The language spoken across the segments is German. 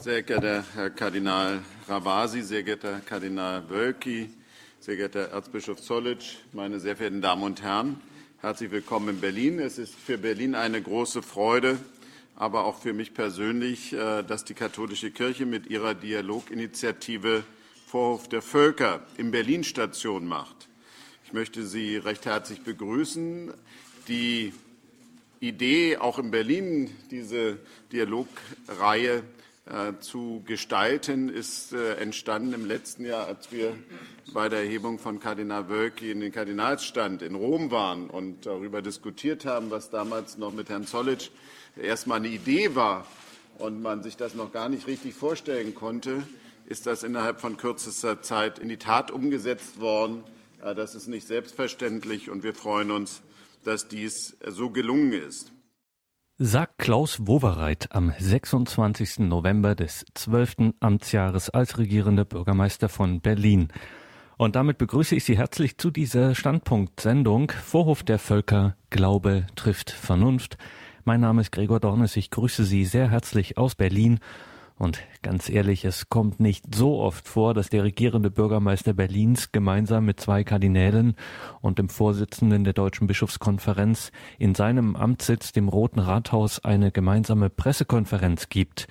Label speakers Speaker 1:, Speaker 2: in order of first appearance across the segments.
Speaker 1: Sehr geehrter Herr Kardinal Ravasi, sehr geehrter Herr Kardinal Wölki, sehr geehrter Erzbischof Zollitsch, meine sehr verehrten Damen und Herren, herzlich willkommen in Berlin. Es ist für Berlin eine große Freude, aber auch für mich persönlich, äh, dass die katholische Kirche mit ihrer Dialoginitiative Vorhof der Völker in Berlin Station macht. Ich möchte Sie recht herzlich begrüßen. Die Idee, auch in Berlin diese Dialogreihe zu gestalten, ist äh, entstanden im letzten Jahr, als wir bei der Erhebung von Kardinal Wölki in den Kardinalsstand in Rom waren und darüber diskutiert haben, was damals noch mit Herrn Zollitsch erstmal eine Idee war und man sich das noch gar nicht richtig vorstellen konnte, ist das innerhalb von kürzester Zeit in die Tat umgesetzt worden. Das ist nicht selbstverständlich und wir freuen uns, dass dies so gelungen ist
Speaker 2: sagt Klaus Wowereit am 26. November des 12. Amtsjahres als regierender Bürgermeister von Berlin. Und damit begrüße ich Sie herzlich zu dieser Standpunkt-Sendung Vorhof der Völker, Glaube trifft Vernunft. Mein Name ist Gregor Dornes, ich grüße Sie sehr herzlich aus Berlin und ganz ehrlich, es kommt nicht so oft vor, dass der regierende Bürgermeister Berlins gemeinsam mit zwei Kardinälen und dem Vorsitzenden der Deutschen Bischofskonferenz in seinem Amtssitz, dem Roten Rathaus, eine gemeinsame Pressekonferenz gibt.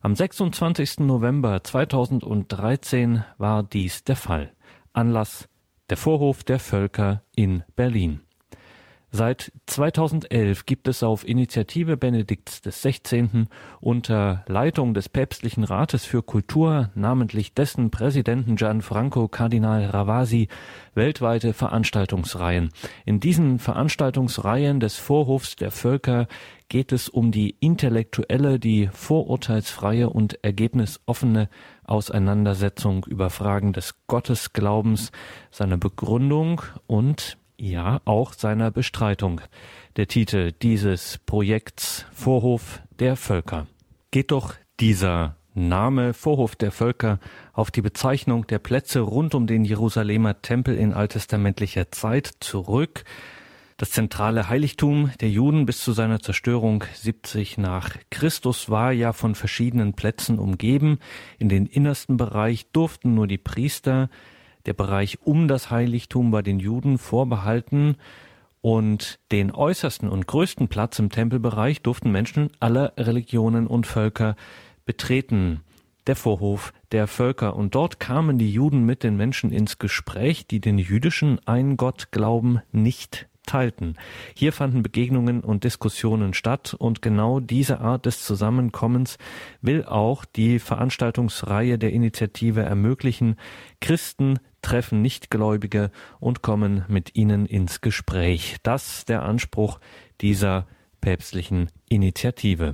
Speaker 2: Am 26. November 2013 war dies der Fall. Anlass der Vorhof der Völker in Berlin. Seit 2011 gibt es auf Initiative Benedikts XVI. unter Leitung des Päpstlichen Rates für Kultur, namentlich dessen Präsidenten Gianfranco Kardinal Ravasi, weltweite Veranstaltungsreihen. In diesen Veranstaltungsreihen des Vorhofs der Völker geht es um die intellektuelle, die vorurteilsfreie und ergebnisoffene Auseinandersetzung über Fragen des Gottesglaubens, seine Begründung und ja auch seiner Bestreitung. Der Titel dieses Projekts Vorhof der Völker. Geht doch dieser Name Vorhof der Völker auf die Bezeichnung der Plätze rund um den Jerusalemer Tempel in alttestamentlicher Zeit zurück. Das zentrale Heiligtum der Juden bis zu seiner Zerstörung 70 nach Christus war ja von verschiedenen Plätzen umgeben. In den innersten Bereich durften nur die Priester, der Bereich um das Heiligtum war den Juden vorbehalten und den äußersten und größten Platz im Tempelbereich durften Menschen aller Religionen und Völker betreten. Der Vorhof der Völker. Und dort kamen die Juden mit den Menschen ins Gespräch, die den jüdischen Ein-Gott-Glauben nicht teilten. Hier fanden Begegnungen und Diskussionen statt und genau diese Art des Zusammenkommens will auch die Veranstaltungsreihe der Initiative ermöglichen. Christen treffen Nichtgläubige und kommen mit ihnen ins Gespräch. Das der Anspruch dieser päpstlichen Initiative.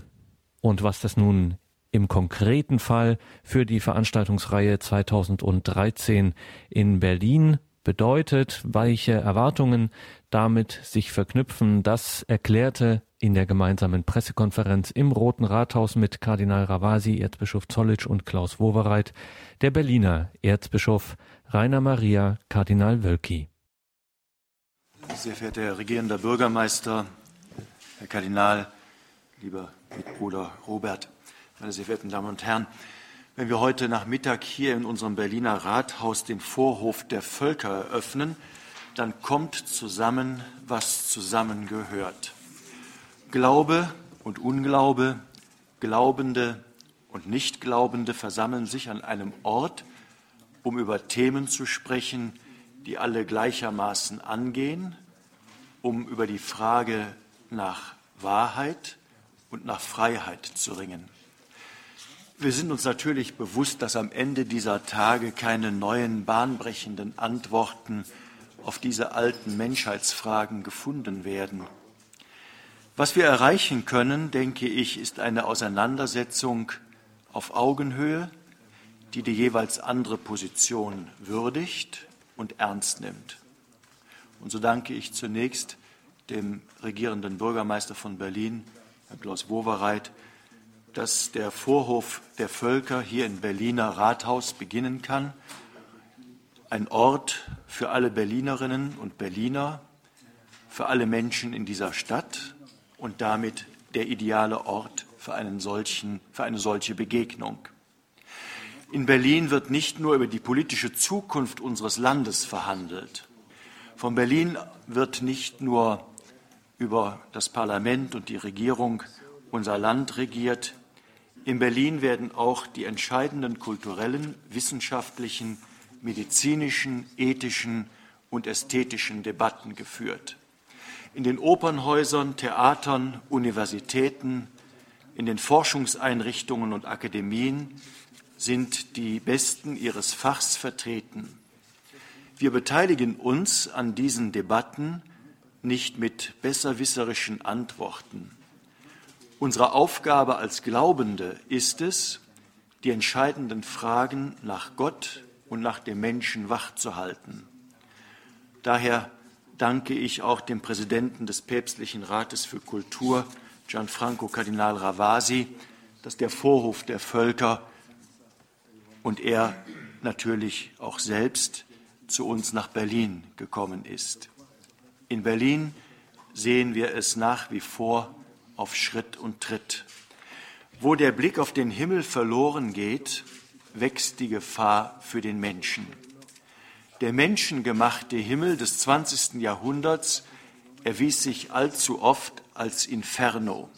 Speaker 2: Und was das nun im konkreten Fall für die Veranstaltungsreihe 2013 in Berlin bedeutet, welche Erwartungen damit sich verknüpfen, das erklärte in der gemeinsamen Pressekonferenz im Roten Rathaus mit Kardinal Ravasi, Erzbischof Zollitsch und Klaus Wowereit der Berliner Erzbischof Rainer Maria Kardinal Wölki.
Speaker 3: Sehr verehrter Herr regierender Bürgermeister, Herr Kardinal, lieber Mitbruder Robert, meine sehr verehrten Damen und Herren, wenn wir heute Nachmittag hier in unserem Berliner Rathaus den Vorhof der Völker eröffnen, dann kommt zusammen, was zusammengehört. Glaube und Unglaube, Glaubende und Nichtglaubende versammeln sich an einem Ort, um über Themen zu sprechen, die alle gleichermaßen angehen, um über die Frage nach Wahrheit und nach Freiheit zu ringen. Wir sind uns natürlich bewusst, dass am Ende dieser Tage keine neuen bahnbrechenden Antworten auf diese alten Menschheitsfragen gefunden werden. Was wir erreichen können, denke ich, ist eine Auseinandersetzung auf Augenhöhe, die die jeweils andere Position würdigt und ernst nimmt. Und so danke ich zunächst dem regierenden Bürgermeister von Berlin, Herrn Klaus Wowereit, dass der Vorhof der Völker hier im Berliner Rathaus beginnen kann. Ein Ort für alle Berlinerinnen und Berliner, für alle Menschen in dieser Stadt und damit der ideale Ort für, einen solchen, für eine solche Begegnung. In Berlin wird nicht nur über die politische Zukunft unseres Landes verhandelt. Von Berlin wird nicht nur über das Parlament und die Regierung unser Land regiert. In Berlin werden auch die entscheidenden kulturellen, wissenschaftlichen, medizinischen, ethischen und ästhetischen Debatten geführt. In den Opernhäusern, Theatern, Universitäten, in den Forschungseinrichtungen und Akademien sind die Besten ihres Fachs vertreten. Wir beteiligen uns an diesen Debatten nicht mit besserwisserischen Antworten. Unsere Aufgabe als Glaubende ist es, die entscheidenden Fragen nach Gott und nach dem Menschen wachzuhalten. Daher danke ich auch dem Präsidenten des Päpstlichen Rates für Kultur, Gianfranco Kardinal Ravasi, dass der Vorhof der Völker und er natürlich auch selbst zu uns nach Berlin gekommen ist. In Berlin sehen wir es nach wie vor auf Schritt und Tritt. Wo der Blick auf den Himmel verloren geht, wächst die Gefahr für den Menschen. Der menschengemachte Himmel des 20. Jahrhunderts erwies sich allzu oft als Inferno.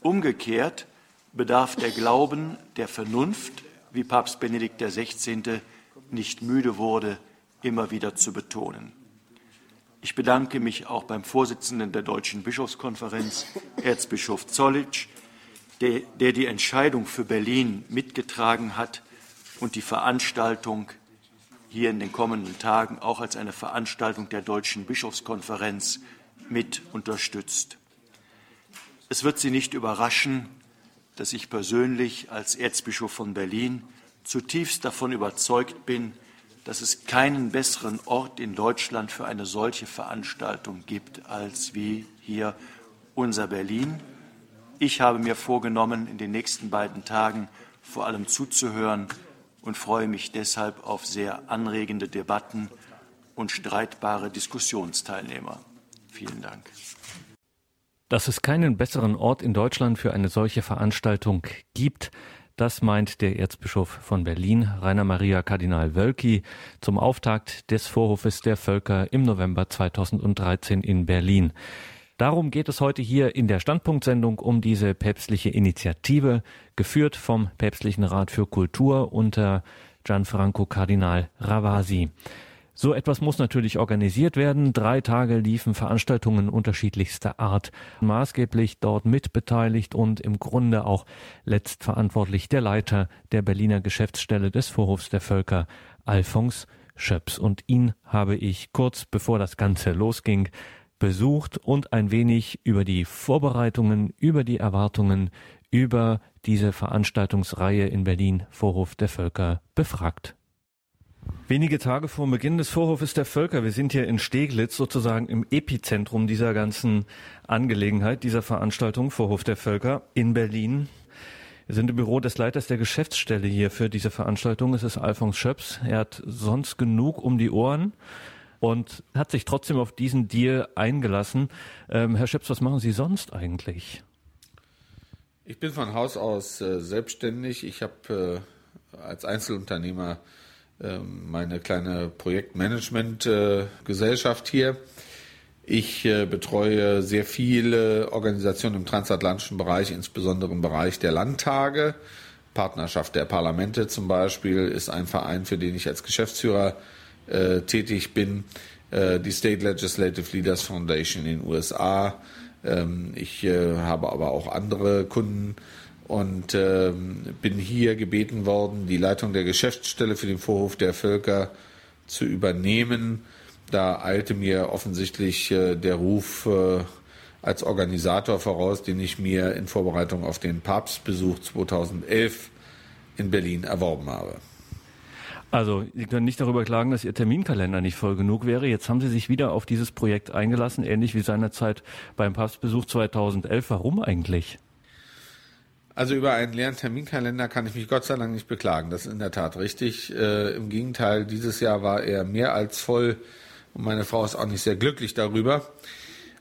Speaker 3: Umgekehrt bedarf der Glauben der Vernunft, wie Papst Benedikt XVI. nicht müde wurde, immer wieder zu betonen. Ich bedanke mich auch beim Vorsitzenden der Deutschen Bischofskonferenz, Erzbischof Zollitsch, der, der die Entscheidung für Berlin mitgetragen hat und die Veranstaltung hier in den kommenden Tagen auch als eine Veranstaltung der Deutschen Bischofskonferenz mit unterstützt. Es wird Sie nicht überraschen, dass ich persönlich als Erzbischof von Berlin zutiefst davon überzeugt bin, dass es keinen besseren Ort in Deutschland für eine solche Veranstaltung gibt als wie hier unser Berlin. Ich habe mir vorgenommen, in den nächsten beiden Tagen vor allem zuzuhören und freue mich deshalb auf sehr anregende Debatten und streitbare Diskussionsteilnehmer. Vielen Dank.
Speaker 2: Dass es keinen besseren Ort in Deutschland für eine solche Veranstaltung gibt, das meint der Erzbischof von Berlin, Rainer Maria Kardinal Wölki, zum Auftakt des Vorhofes der Völker im November 2013 in Berlin. Darum geht es heute hier in der Standpunktsendung um diese päpstliche Initiative, geführt vom Päpstlichen Rat für Kultur unter Gianfranco Kardinal Ravasi. So etwas muss natürlich organisiert werden. Drei Tage liefen Veranstaltungen unterschiedlichster Art. Maßgeblich dort mitbeteiligt und im Grunde auch letztverantwortlich der Leiter der Berliner Geschäftsstelle des Vorhofs der Völker, Alphons Schöps. Und ihn habe ich kurz bevor das Ganze losging besucht und ein wenig über die Vorbereitungen, über die Erwartungen, über diese Veranstaltungsreihe in Berlin Vorhof der Völker befragt. Wenige Tage vor Beginn des Vorhofes der Völker, wir sind hier in Steglitz sozusagen im Epizentrum dieser ganzen Angelegenheit, dieser Veranstaltung Vorhof der Völker in Berlin. Wir sind im Büro des Leiters der Geschäftsstelle hier für diese Veranstaltung. Es ist Alphons Schöps. Er hat sonst genug um die Ohren und hat sich trotzdem auf diesen Deal eingelassen. Ähm, Herr Schöps, was machen Sie sonst eigentlich?
Speaker 4: Ich bin von Haus aus äh, selbstständig. Ich habe äh, als Einzelunternehmer meine kleine Projektmanagement-Gesellschaft hier. Ich äh, betreue sehr viele Organisationen im transatlantischen Bereich, insbesondere im Bereich der Landtage. Partnerschaft der Parlamente zum Beispiel ist ein Verein, für den ich als Geschäftsführer äh, tätig bin, äh, die State Legislative Leaders Foundation in den USA. Ähm, ich äh, habe aber auch andere Kunden und ähm, bin hier gebeten worden, die Leitung der Geschäftsstelle für den Vorhof der Völker zu übernehmen. Da eilte mir offensichtlich äh, der Ruf äh, als Organisator voraus, den ich mir in Vorbereitung auf den Papstbesuch 2011 in Berlin erworben habe.
Speaker 2: Also, Sie können nicht darüber klagen, dass Ihr Terminkalender nicht voll genug wäre. Jetzt haben Sie sich wieder auf dieses Projekt eingelassen, ähnlich wie seinerzeit beim Papstbesuch 2011. Warum eigentlich?
Speaker 4: Also über einen leeren Terminkalender kann ich mich Gott sei Dank nicht beklagen. Das ist in der Tat richtig. Äh, Im Gegenteil, dieses Jahr war er mehr als voll und meine Frau ist auch nicht sehr glücklich darüber.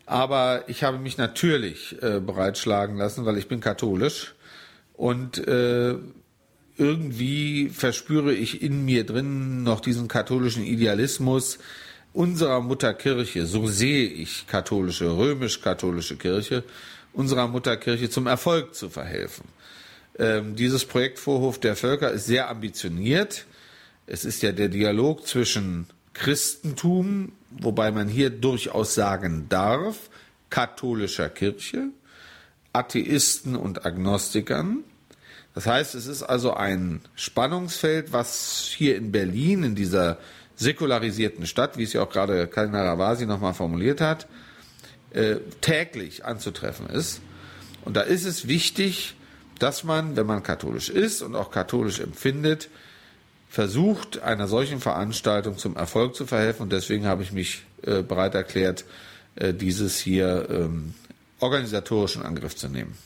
Speaker 4: Aber ich habe mich natürlich äh, bereitschlagen lassen, weil ich bin katholisch und äh, irgendwie verspüre ich in mir drin noch diesen katholischen Idealismus unserer Mutterkirche, so sehe ich katholische, römisch-katholische Kirche, unserer Mutterkirche zum Erfolg zu verhelfen. Ähm, dieses Projekt Vorhof der Völker ist sehr ambitioniert. Es ist ja der Dialog zwischen Christentum, wobei man hier durchaus sagen darf, katholischer Kirche, Atheisten und Agnostikern. Das heißt, es ist also ein Spannungsfeld, was hier in Berlin, in dieser säkularisierten Stadt, wie es ja auch gerade Kardinal Ravasi nochmal formuliert hat, äh, täglich anzutreffen ist. Und da ist es wichtig, dass man, wenn man katholisch ist und auch katholisch empfindet, versucht, einer solchen Veranstaltung zum Erfolg zu verhelfen. Und deswegen habe ich mich äh, bereit erklärt, äh, dieses hier ähm, organisatorisch in Angriff zu nehmen.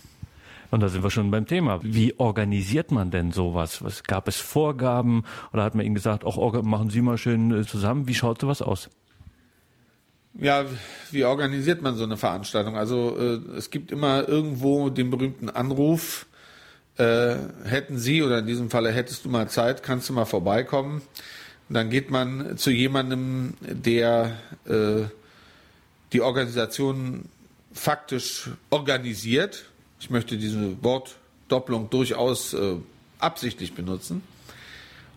Speaker 2: Und da sind wir schon beim Thema. Wie organisiert man denn sowas? Was gab es Vorgaben oder hat man Ihnen gesagt, auch machen Sie mal schön äh, zusammen? Wie schaut sowas aus?
Speaker 4: Ja, wie organisiert man so eine Veranstaltung? Also äh, es gibt immer irgendwo den berühmten Anruf, äh, hätten Sie oder in diesem Falle hättest du mal Zeit, kannst du mal vorbeikommen. Und dann geht man zu jemandem, der äh, die Organisation faktisch organisiert. Ich möchte diese Wortdopplung durchaus äh, absichtlich benutzen.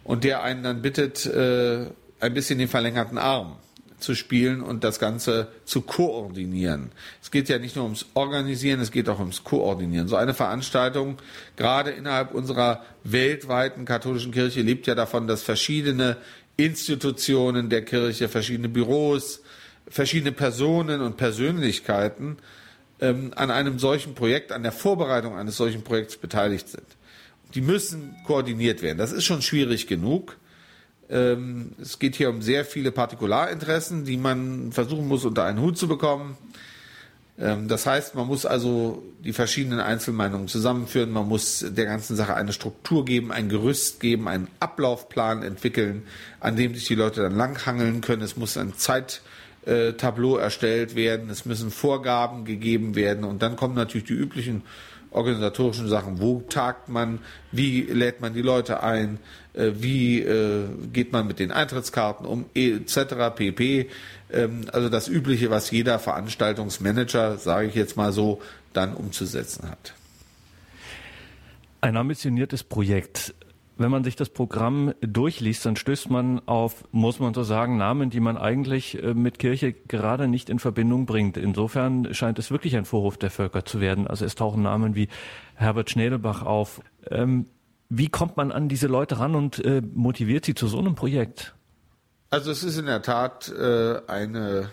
Speaker 4: Und der einen dann bittet, äh, ein bisschen den verlängerten Arm zu spielen und das Ganze zu koordinieren. Es geht ja nicht nur ums Organisieren, es geht auch ums Koordinieren. So eine Veranstaltung, gerade innerhalb unserer weltweiten katholischen Kirche, lebt ja davon, dass verschiedene Institutionen der Kirche, verschiedene Büros, verschiedene Personen und Persönlichkeiten ähm, an einem solchen Projekt, an der Vorbereitung eines solchen Projekts beteiligt sind. Die müssen koordiniert werden. Das ist schon schwierig genug. Ähm, es geht hier um sehr viele Partikularinteressen, die man versuchen muss, unter einen Hut zu bekommen. Ähm, das heißt, man muss also die verschiedenen Einzelmeinungen zusammenführen, man muss der ganzen Sache eine Struktur geben, ein Gerüst geben, einen Ablaufplan entwickeln, an dem sich die Leute dann langhangeln können. Es muss ein Zeittableau erstellt werden, es müssen Vorgaben gegeben werden und dann kommen natürlich die üblichen organisatorischen Sachen. Wo tagt man? Wie lädt man die Leute ein? Äh, wie äh, geht man mit den Eintrittskarten um? Etc. pp. Ähm, also das Übliche, was jeder Veranstaltungsmanager, sage ich jetzt mal so, dann umzusetzen hat.
Speaker 2: Ein ambitioniertes Projekt wenn man sich das Programm durchliest, dann stößt man auf, muss man so sagen, Namen, die man eigentlich äh, mit Kirche gerade nicht in Verbindung bringt. Insofern scheint es wirklich ein Vorwurf der Völker zu werden. Also es tauchen Namen wie Herbert Schnedelbach auf. Ähm, wie kommt man an diese Leute ran und äh, motiviert sie zu so einem Projekt?
Speaker 4: Also es ist in der Tat äh, eine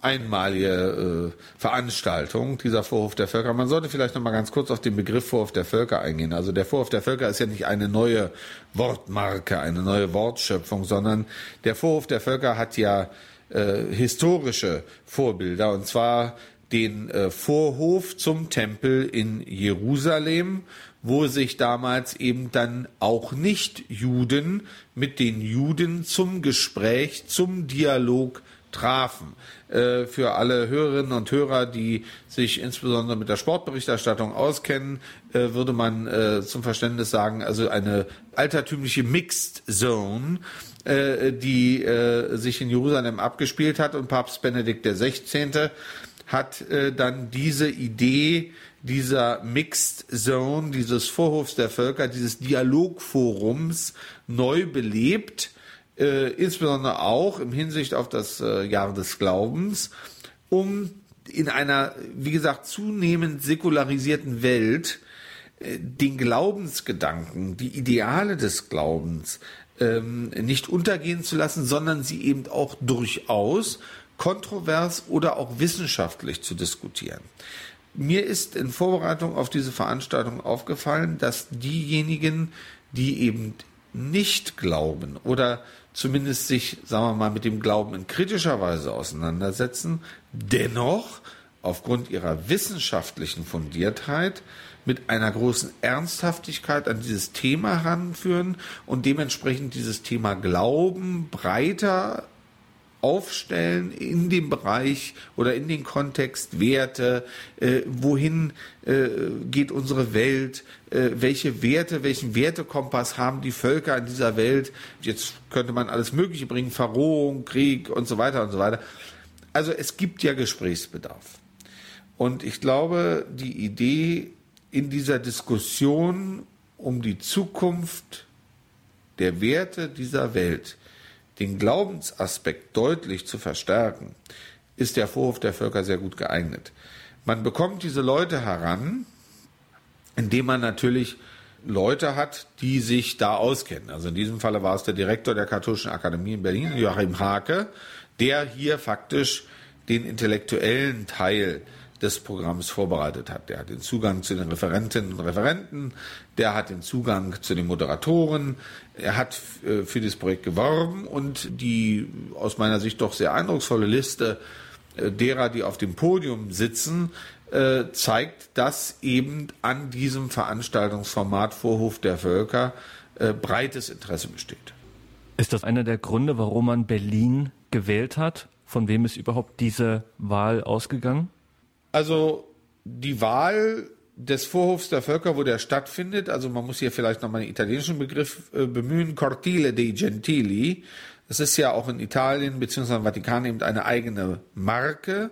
Speaker 4: einmalige äh, Veranstaltung, dieser Vorhof der Völker. Man sollte vielleicht noch mal ganz kurz auf den Begriff Vorhof der Völker eingehen. Also der Vorhof der Völker ist ja nicht eine neue Wortmarke, eine neue Wortschöpfung, sondern der Vorhof der Völker hat ja äh, historische Vorbilder und zwar den äh, Vorhof zum Tempel in Jerusalem, wo sich damals eben dann auch nicht Juden mit den Juden zum Gespräch, zum Dialog trafen. Äh, für alle Hörerinnen und Hörer, die sich insbesondere mit der Sportberichterstattung auskennen, äh, würde man äh, zum Verständnis sagen, also eine altertümliche Mixed Zone, die sich in Jerusalem abgespielt hat und Papst Benedikt XVI. hat dann diese Idee dieser Mixed Zone, dieses Vorhofs der Völker, dieses Dialogforums neu belebt äh, insbesondere auch im Hinsicht auf das äh, Jahr des Glaubens, um in einer, wie gesagt, zunehmend säkularisierten Welt äh, den Glaubensgedanken, die Ideale des Glaubens ähm, nicht untergehen zu lassen, sondern sie eben auch durchaus kontrovers oder auch wissenschaftlich zu diskutieren. Mir ist in Vorbereitung auf diese Veranstaltung aufgefallen, dass diejenigen, die eben nicht glauben oder zumindest sich, sagen wir mal, mit dem Glauben in kritischer Weise auseinandersetzen, dennoch aufgrund ihrer wissenschaftlichen Fundiertheit mit einer großen Ernsthaftigkeit an dieses Thema heranführen und dementsprechend dieses Thema Glauben breiter aufstellen in dem Bereich oder in den Kontext Werte, äh, wohin äh, geht unsere Welt, äh, welche Werte, welchen Wertekompass haben die Völker in dieser Welt. Jetzt könnte man alles Mögliche bringen, Verrohung, Krieg und so weiter und so weiter. Also es gibt ja Gesprächsbedarf. Und ich glaube, die Idee in dieser Diskussion um die Zukunft der Werte dieser Welt, den Glaubensaspekt deutlich zu verstärken, ist der Vorwurf der Völker sehr gut geeignet. Man bekommt diese Leute heran, indem man natürlich Leute hat, die sich da auskennen. Also in diesem Falle war es der Direktor der Katholischen Akademie in Berlin, Joachim Hake, der hier faktisch den intellektuellen Teil des Programms vorbereitet hat. Der hat den Zugang zu den Referentinnen und Referenten, der hat den Zugang zu den Moderatoren, er hat äh, für dieses Projekt geworben und die aus meiner Sicht doch sehr eindrucksvolle Liste äh, derer, die auf dem Podium sitzen, äh, zeigt, dass eben an diesem Veranstaltungsformat Vorhof der Völker breites Interesse besteht.
Speaker 2: Ist das einer der Gründe, warum man Berlin gewählt hat? Von wem ist überhaupt diese Wahl ausgegangen?
Speaker 4: Also die Wahl des Vorhofs der Völker, wo der stattfindet, also man muss hier vielleicht nochmal einen italienischen Begriff äh, bemühen, Cortile dei Gentili. Das ist ja auch in Italien bzw. im Vatikan eben eine eigene Marke.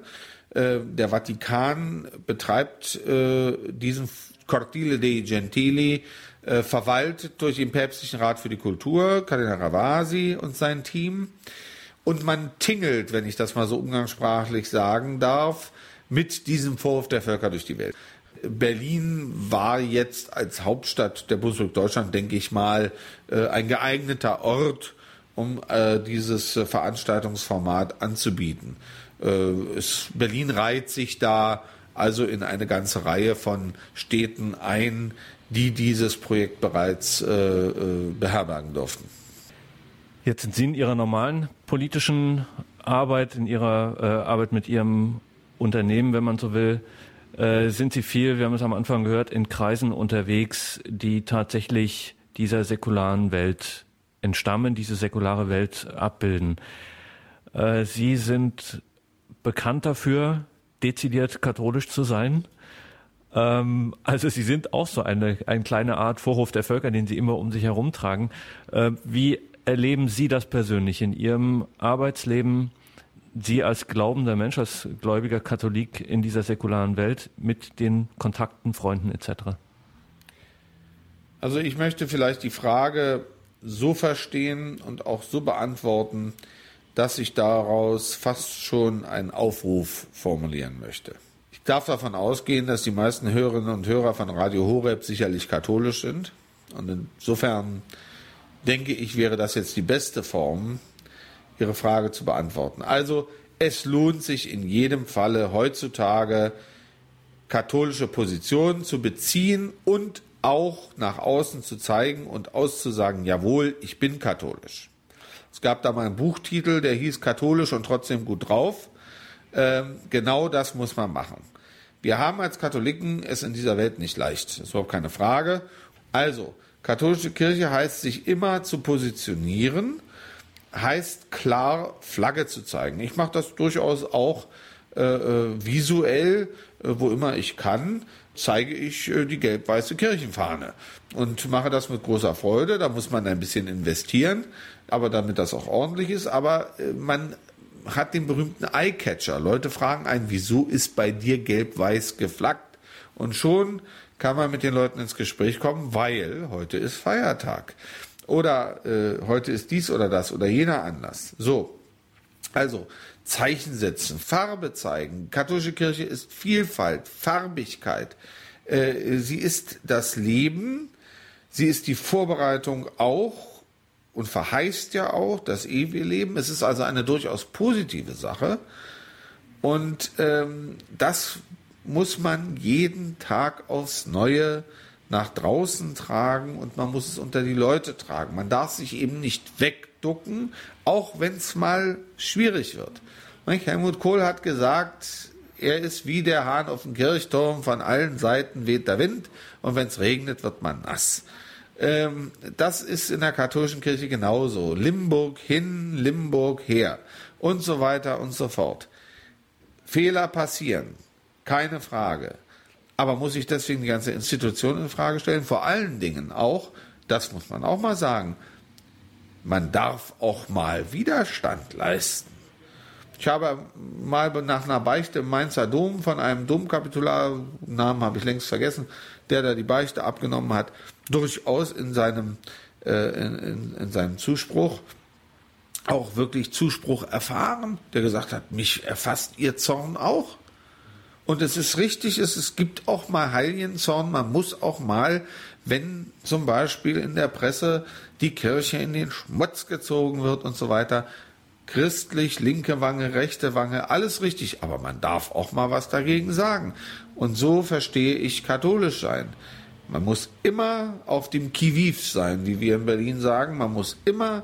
Speaker 4: Äh, der Vatikan betreibt äh, diesen Cortile dei Gentili, äh, verwaltet durch den Päpstlichen Rat für die Kultur, Kardinal Ravasi und sein Team. Und man tingelt, wenn ich das mal so umgangssprachlich sagen darf, mit diesem Vorwurf der Völker durch die Welt. Berlin war jetzt als Hauptstadt der Bundesrepublik Deutschland, denke ich mal, äh, ein geeigneter Ort, um äh, dieses Veranstaltungsformat anzubieten. Äh, Berlin reiht sich da also in eine ganze Reihe von Städten ein, die dieses Projekt bereits beherbergen durften.
Speaker 2: Jetzt sind Sie in Ihrer normalen politischen Arbeit, in Ihrer Arbeit mit Ihrem Unternehmen, wenn man so will, äh, sind sie viel, wir haben es am Anfang gehört, in Kreisen unterwegs, die tatsächlich dieser säkularen Welt entstammen, diese säkulare Welt abbilden. Äh, sie sind bekannt dafür, dezidiert katholisch zu sein. Ähm, also Sie sind auch so eine, eine kleine Art Vorhof der Völker, den Sie immer um sich herumtragen. Äh, wie erleben Sie das persönlich in Ihrem Arbeitsleben? Sie als glaubender Mensch, als gläubiger Katholik in dieser säkularen Welt mit den Kontakten, Freunden etc.?
Speaker 4: Also ich möchte vielleicht die Frage so verstehen und auch so beantworten, dass ich daraus fast schon einen Aufruf formulieren möchte. Ich darf davon ausgehen, dass die meisten Hörerinnen und Hörer von Radio Horeb sicherlich katholisch sind. Und insofern denke ich, wäre das jetzt die beste Form, Ihre Frage zu beantworten. Also es lohnt sich in jedem Falle heutzutage katholische Positionen zu beziehen und auch nach außen zu zeigen und auszusagen, jawohl, ich bin katholisch. Es gab da mal einen Buchtitel, der hieß Katholisch und trotzdem gut drauf. Ähm, genau das muss man machen. Wir haben als Katholiken es in dieser Welt nicht leicht. Das ist überhaupt keine Frage. Also, katholische Kirche heißt sich immer zu positionieren heißt klar Flagge zu zeigen. Ich mache das durchaus auch äh, äh, visuell, äh, wo immer ich kann, zeige ich äh, die gelb-weiße Kirchenfahne und mache das mit großer Freude. Da muss man ein bisschen investieren, aber damit das auch ordentlich ist. Aber äh, man hat den berühmten Eyecatcher. Leute fragen einen, wieso ist bei dir gelb-weiß geflaggt? Und schon kann man mit den Leuten ins Gespräch kommen, weil heute ist Feiertag oder äh, heute ist dies oder das oder jener Anlass. So, also Zeichen setzen, Farbe zeigen. Katholische Kirche ist Vielfalt, Farbigkeit. Äh, sie ist das Leben, sie ist die Vorbereitung auch und verheißt ja auch das ewige Leben. Es ist also eine durchaus positive Sache. Und ähm, das muss man jeden Tag aufs Neue nach draußen tragen und man muss es unter die Leute tragen. Man darf sich eben nicht wegducken, auch wenn es mal schwierig wird. Helmut Kohl hat gesagt, er ist wie der Hahn auf dem Kirchturm, von allen Seiten weht der Wind und wenn es regnet, wird man nass. Ähm, das ist in der katholischen Kirche genauso. Limburg hin, Limburg her und so weiter und so fort. Fehler passieren, keine Frage. Aber muss ich deswegen die ganze Institution in Frage stellen? Vor allen Dingen auch, das muss man auch mal sagen, man darf auch mal Widerstand leisten. Ich habe mal nach einer Beichte im Mainzer Dom von einem Domkapitular, Namen habe ich längst vergessen, der da die Beichte abgenommen hat, durchaus in seinem, äh, in, in, in seinem Zuspruch auch wirklich Zuspruch erfahren, der gesagt hat, mich erfasst ihr Zorn auch. Und es ist richtig, es, es gibt auch mal Heilienzorn, man muss auch mal, wenn zum Beispiel in der Presse die Kirche in den Schmutz gezogen wird und so weiter, christlich, linke Wange, rechte Wange, alles richtig, aber man darf auch mal was dagegen sagen. Und so verstehe ich katholisch sein. Man muss immer auf dem Kiviv sein, wie wir in Berlin sagen. Man muss immer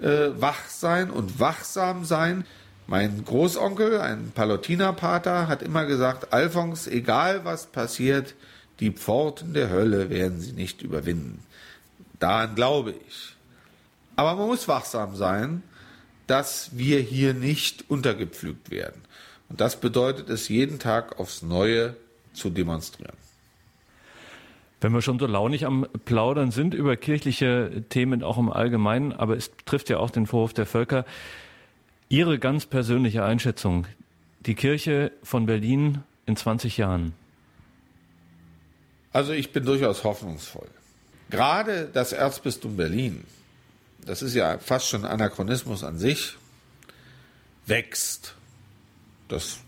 Speaker 4: äh, wach sein und wachsam sein. Mein Großonkel, ein Palutinerpater, hat immer gesagt, Alphons, egal was passiert, die Pforten der Hölle werden sie nicht überwinden. Daran glaube ich. Aber man muss wachsam sein, dass wir hier nicht untergepflügt werden. Und das bedeutet es jeden Tag aufs Neue zu demonstrieren.
Speaker 2: Wenn wir schon so launig am Plaudern sind über kirchliche Themen auch im Allgemeinen, aber es trifft ja auch den Vorwurf der Völker. Ihre ganz persönliche Einschätzung, die Kirche von Berlin in 20 Jahren?
Speaker 4: Also ich bin durchaus hoffnungsvoll. Gerade das Erzbistum Berlin, das ist ja fast schon Anachronismus an sich, wächst. Das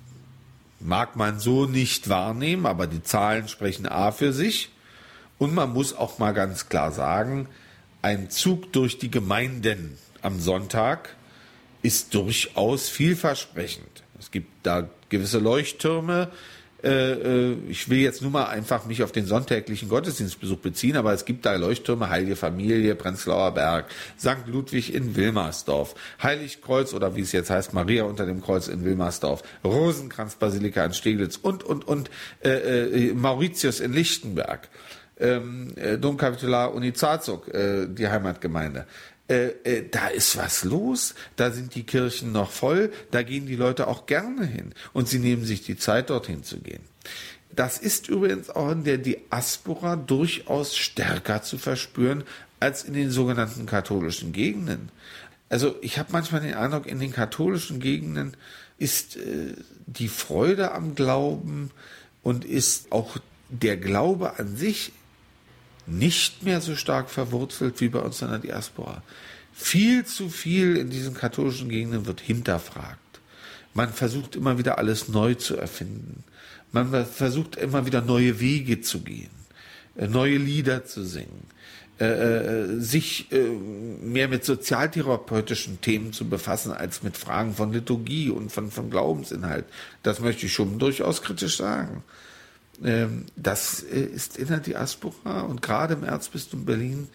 Speaker 4: mag man so nicht wahrnehmen, aber die Zahlen sprechen A für sich. Und man muss auch mal ganz klar sagen, ein Zug durch die Gemeinden am Sonntag ist durchaus vielversprechend. Es gibt da gewisse Leuchttürme. Äh, äh, ich will jetzt nur mal einfach mich auf den sonntäglichen Gottesdienstbesuch beziehen, aber es gibt da Leuchttürme, Heilige Familie, Prenzlauer Berg, St. Ludwig in Wilmersdorf, Heiligkreuz oder wie es jetzt heißt, Maria unter dem Kreuz in Wilmersdorf, Rosenkranzbasilika in Steglitz und, und, und äh, äh, Mauritius in Lichtenberg ähm, äh, Domkapitular Unizazuk, äh, die Heimatgemeinde. Äh, äh, da ist was los, da sind die Kirchen noch voll, da gehen die Leute auch gerne hin und sie nehmen sich die Zeit, dorthin zu gehen. Das ist übrigens auch in der Diaspora durchaus stärker zu verspüren als in den sogenannten katholischen Gegenden. Also ich habe manchmal den Eindruck, in den katholischen Gegenden ist äh, die Freude am Glauben und ist auch der Glaube an sich nicht mehr so stark verwurzelt wie bei uns in der Diaspora. Viel zu viel in diesen katholischen Gegenden wird hinterfragt. Man versucht immer wieder alles neu zu erfinden. Man versucht immer wieder neue Wege zu gehen, äh, neue Lieder zu singen, äh, äh, sich mehr mit sozialtherapeutischen Themen zu befassen als mit Fragen von Liturgie und von, von Glaubensinhalt. Das möchte ich schon durchaus kritisch sagen. Ähm, das äh, ist in der Diaspora und gerade im Erzbistum Berlin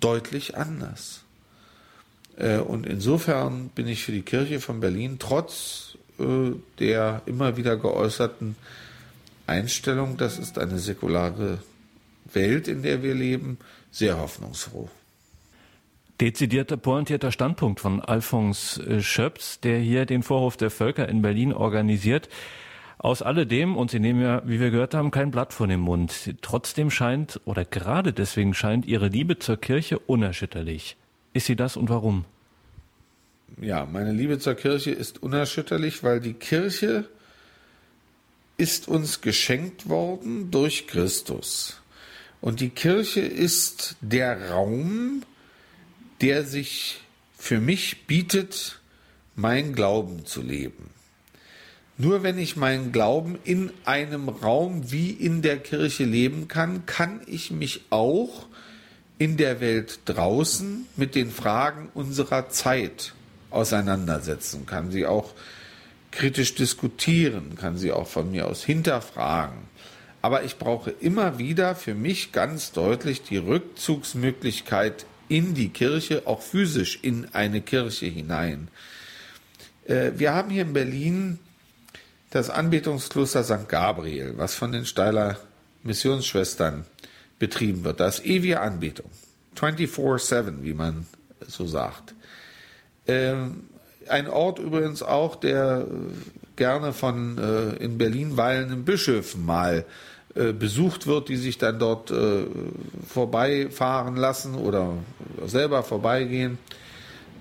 Speaker 4: deutlich anders. Äh, und insofern bin ich für die Kirche von Berlin trotz äh, der immer wieder geäußerten Einstellung, das ist eine säkulare Welt, in der wir leben, sehr hoffnungsfroh.
Speaker 2: Dezidierter, pointierter Standpunkt von Alphons Schöps, der hier den Vorhof der Völker in Berlin organisiert. Aus alledem, und Sie nehmen ja, wie wir gehört haben, kein Blatt von dem Mund. Trotzdem scheint, oder gerade deswegen scheint Ihre Liebe zur Kirche unerschütterlich. Ist sie das und warum?
Speaker 4: Ja, meine Liebe zur Kirche ist unerschütterlich, weil die Kirche ist uns geschenkt worden durch Christus. Und die Kirche ist der Raum, der sich für mich bietet, mein Glauben zu leben. Nur wenn ich meinen Glauben in einem Raum wie in der Kirche leben kann, kann ich mich auch in der Welt draußen mit den Fragen unserer Zeit auseinandersetzen, kann sie auch kritisch diskutieren, kann sie auch von mir aus hinterfragen. Aber ich brauche immer wieder für mich ganz deutlich die Rückzugsmöglichkeit in die Kirche, auch physisch in eine Kirche hinein. Äh, wir haben hier in Berlin das Anbetungskloster St. Gabriel, was von den Steiler Missionsschwestern betrieben wird. Das ewige Anbetung. 24-7, wie man so sagt. Ähm, ein Ort übrigens auch, der gerne von äh, in Berlin weilenden Bischöfen mal äh, besucht wird, die sich dann dort äh, vorbeifahren lassen oder selber vorbeigehen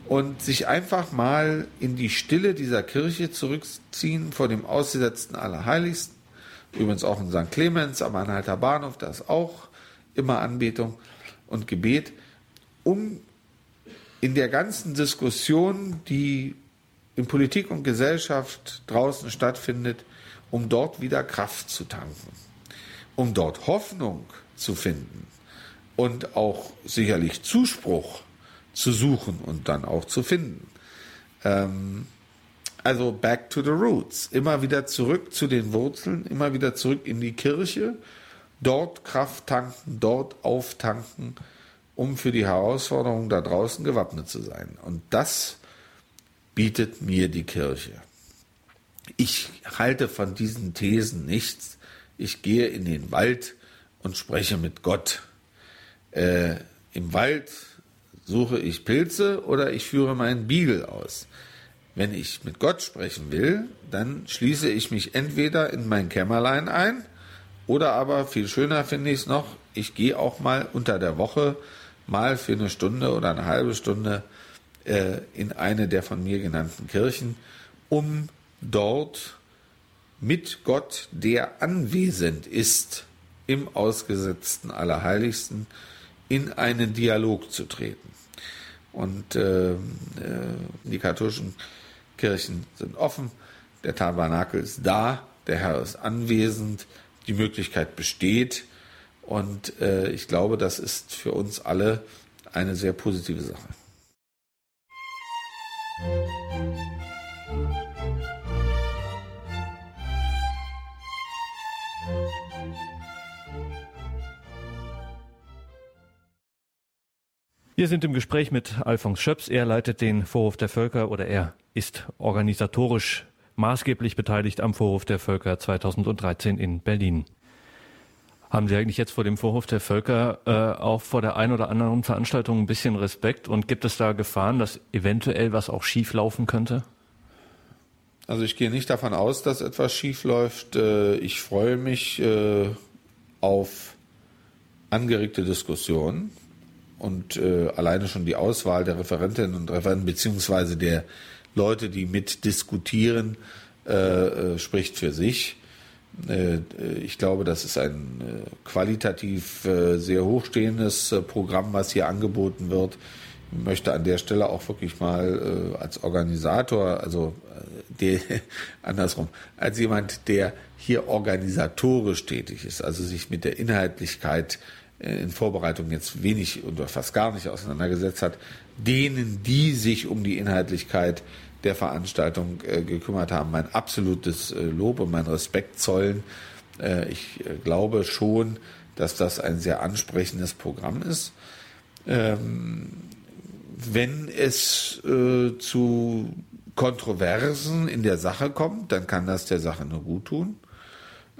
Speaker 4: und sich einfach mal in die Stille dieser Kirche zurückziehen vor dem ausgesetzten Allerheiligsten. Übrigens auch in St. Clemens am Anhalter Bahnhof, da ist auch immer Anbetung und Gebet, um in der ganzen Diskussion, die in Politik und Gesellschaft draußen stattfindet, um dort wieder Kraft zu tanken, um dort Hoffnung zu finden und auch sicherlich Zuspruch zu suchen und dann auch zu finden. Ähm, also back to the roots, immer wieder zurück zu den Wurzeln, immer wieder zurück in die Kirche, dort Kraft tanken, dort auftanken, um für die Herausforderungen da draußen gewappnet zu sein. Und das bietet mir die Kirche. Ich halte von diesen Thesen nichts. Ich gehe in den Wald und spreche mit Gott. Äh, Im Wald suche ich Pilze oder ich führe meinen Beagle aus. Wenn ich mit Gott sprechen will, dann schließe ich mich entweder in mein Kämmerlein ein oder aber viel schöner finde ich es noch, ich gehe auch mal unter der Woche mal für eine Stunde oder eine halbe Stunde äh, in eine der von mir genannten Kirchen, um dort mit Gott, der anwesend ist, im ausgesetzten Allerheiligsten, in einen Dialog zu treten. Und äh, äh, die katholischen Kirchen sind offen, der Tabernakel ist da, der Herr ist anwesend, die Möglichkeit besteht. Und äh, ich glaube, das ist für uns alle eine sehr positive Sache.
Speaker 2: Wir sind im Gespräch mit Alfons Schöps. Er leitet den Vorhof der Völker oder er ist organisatorisch maßgeblich beteiligt am Vorhof der Völker 2013 in Berlin. Haben Sie eigentlich jetzt vor dem Vorhof der Völker äh, auch vor der einen oder anderen Veranstaltung ein bisschen Respekt und gibt es da Gefahren, dass eventuell was auch schief laufen könnte?
Speaker 4: Also ich gehe nicht davon aus, dass etwas schief läuft. Äh, ich freue mich äh, auf angeregte Diskussionen und äh, alleine schon die Auswahl der Referentinnen und Referenten beziehungsweise der Leute, die mitdiskutieren, spricht für sich. Äh, ich glaube, das ist ein äh, qualitativ äh, sehr hochstehendes Programm, was hier angeboten wird. Ich möchte an der Stelle auch wirklich mal als Organisator, also der, andersrum, als jemand, der hier organisatorisch tätig ist, also sich mit der Inhaltlichkeit in Vorbereitung jetzt wenig oder fast gar nicht auseinandergesetzt hat, denen, die sich um die Inhaltlichkeit der Veranstaltung äh, gekümmert haben, mein absolutes äh, Lob und mein Respekt zollen. Äh, ich äh, glaube schon, dass das ein sehr ansprechendes Programm ist. Ähm, wenn es äh, zu Kontroversen in der Sache kommt, dann kann das der Sache nur gut tun.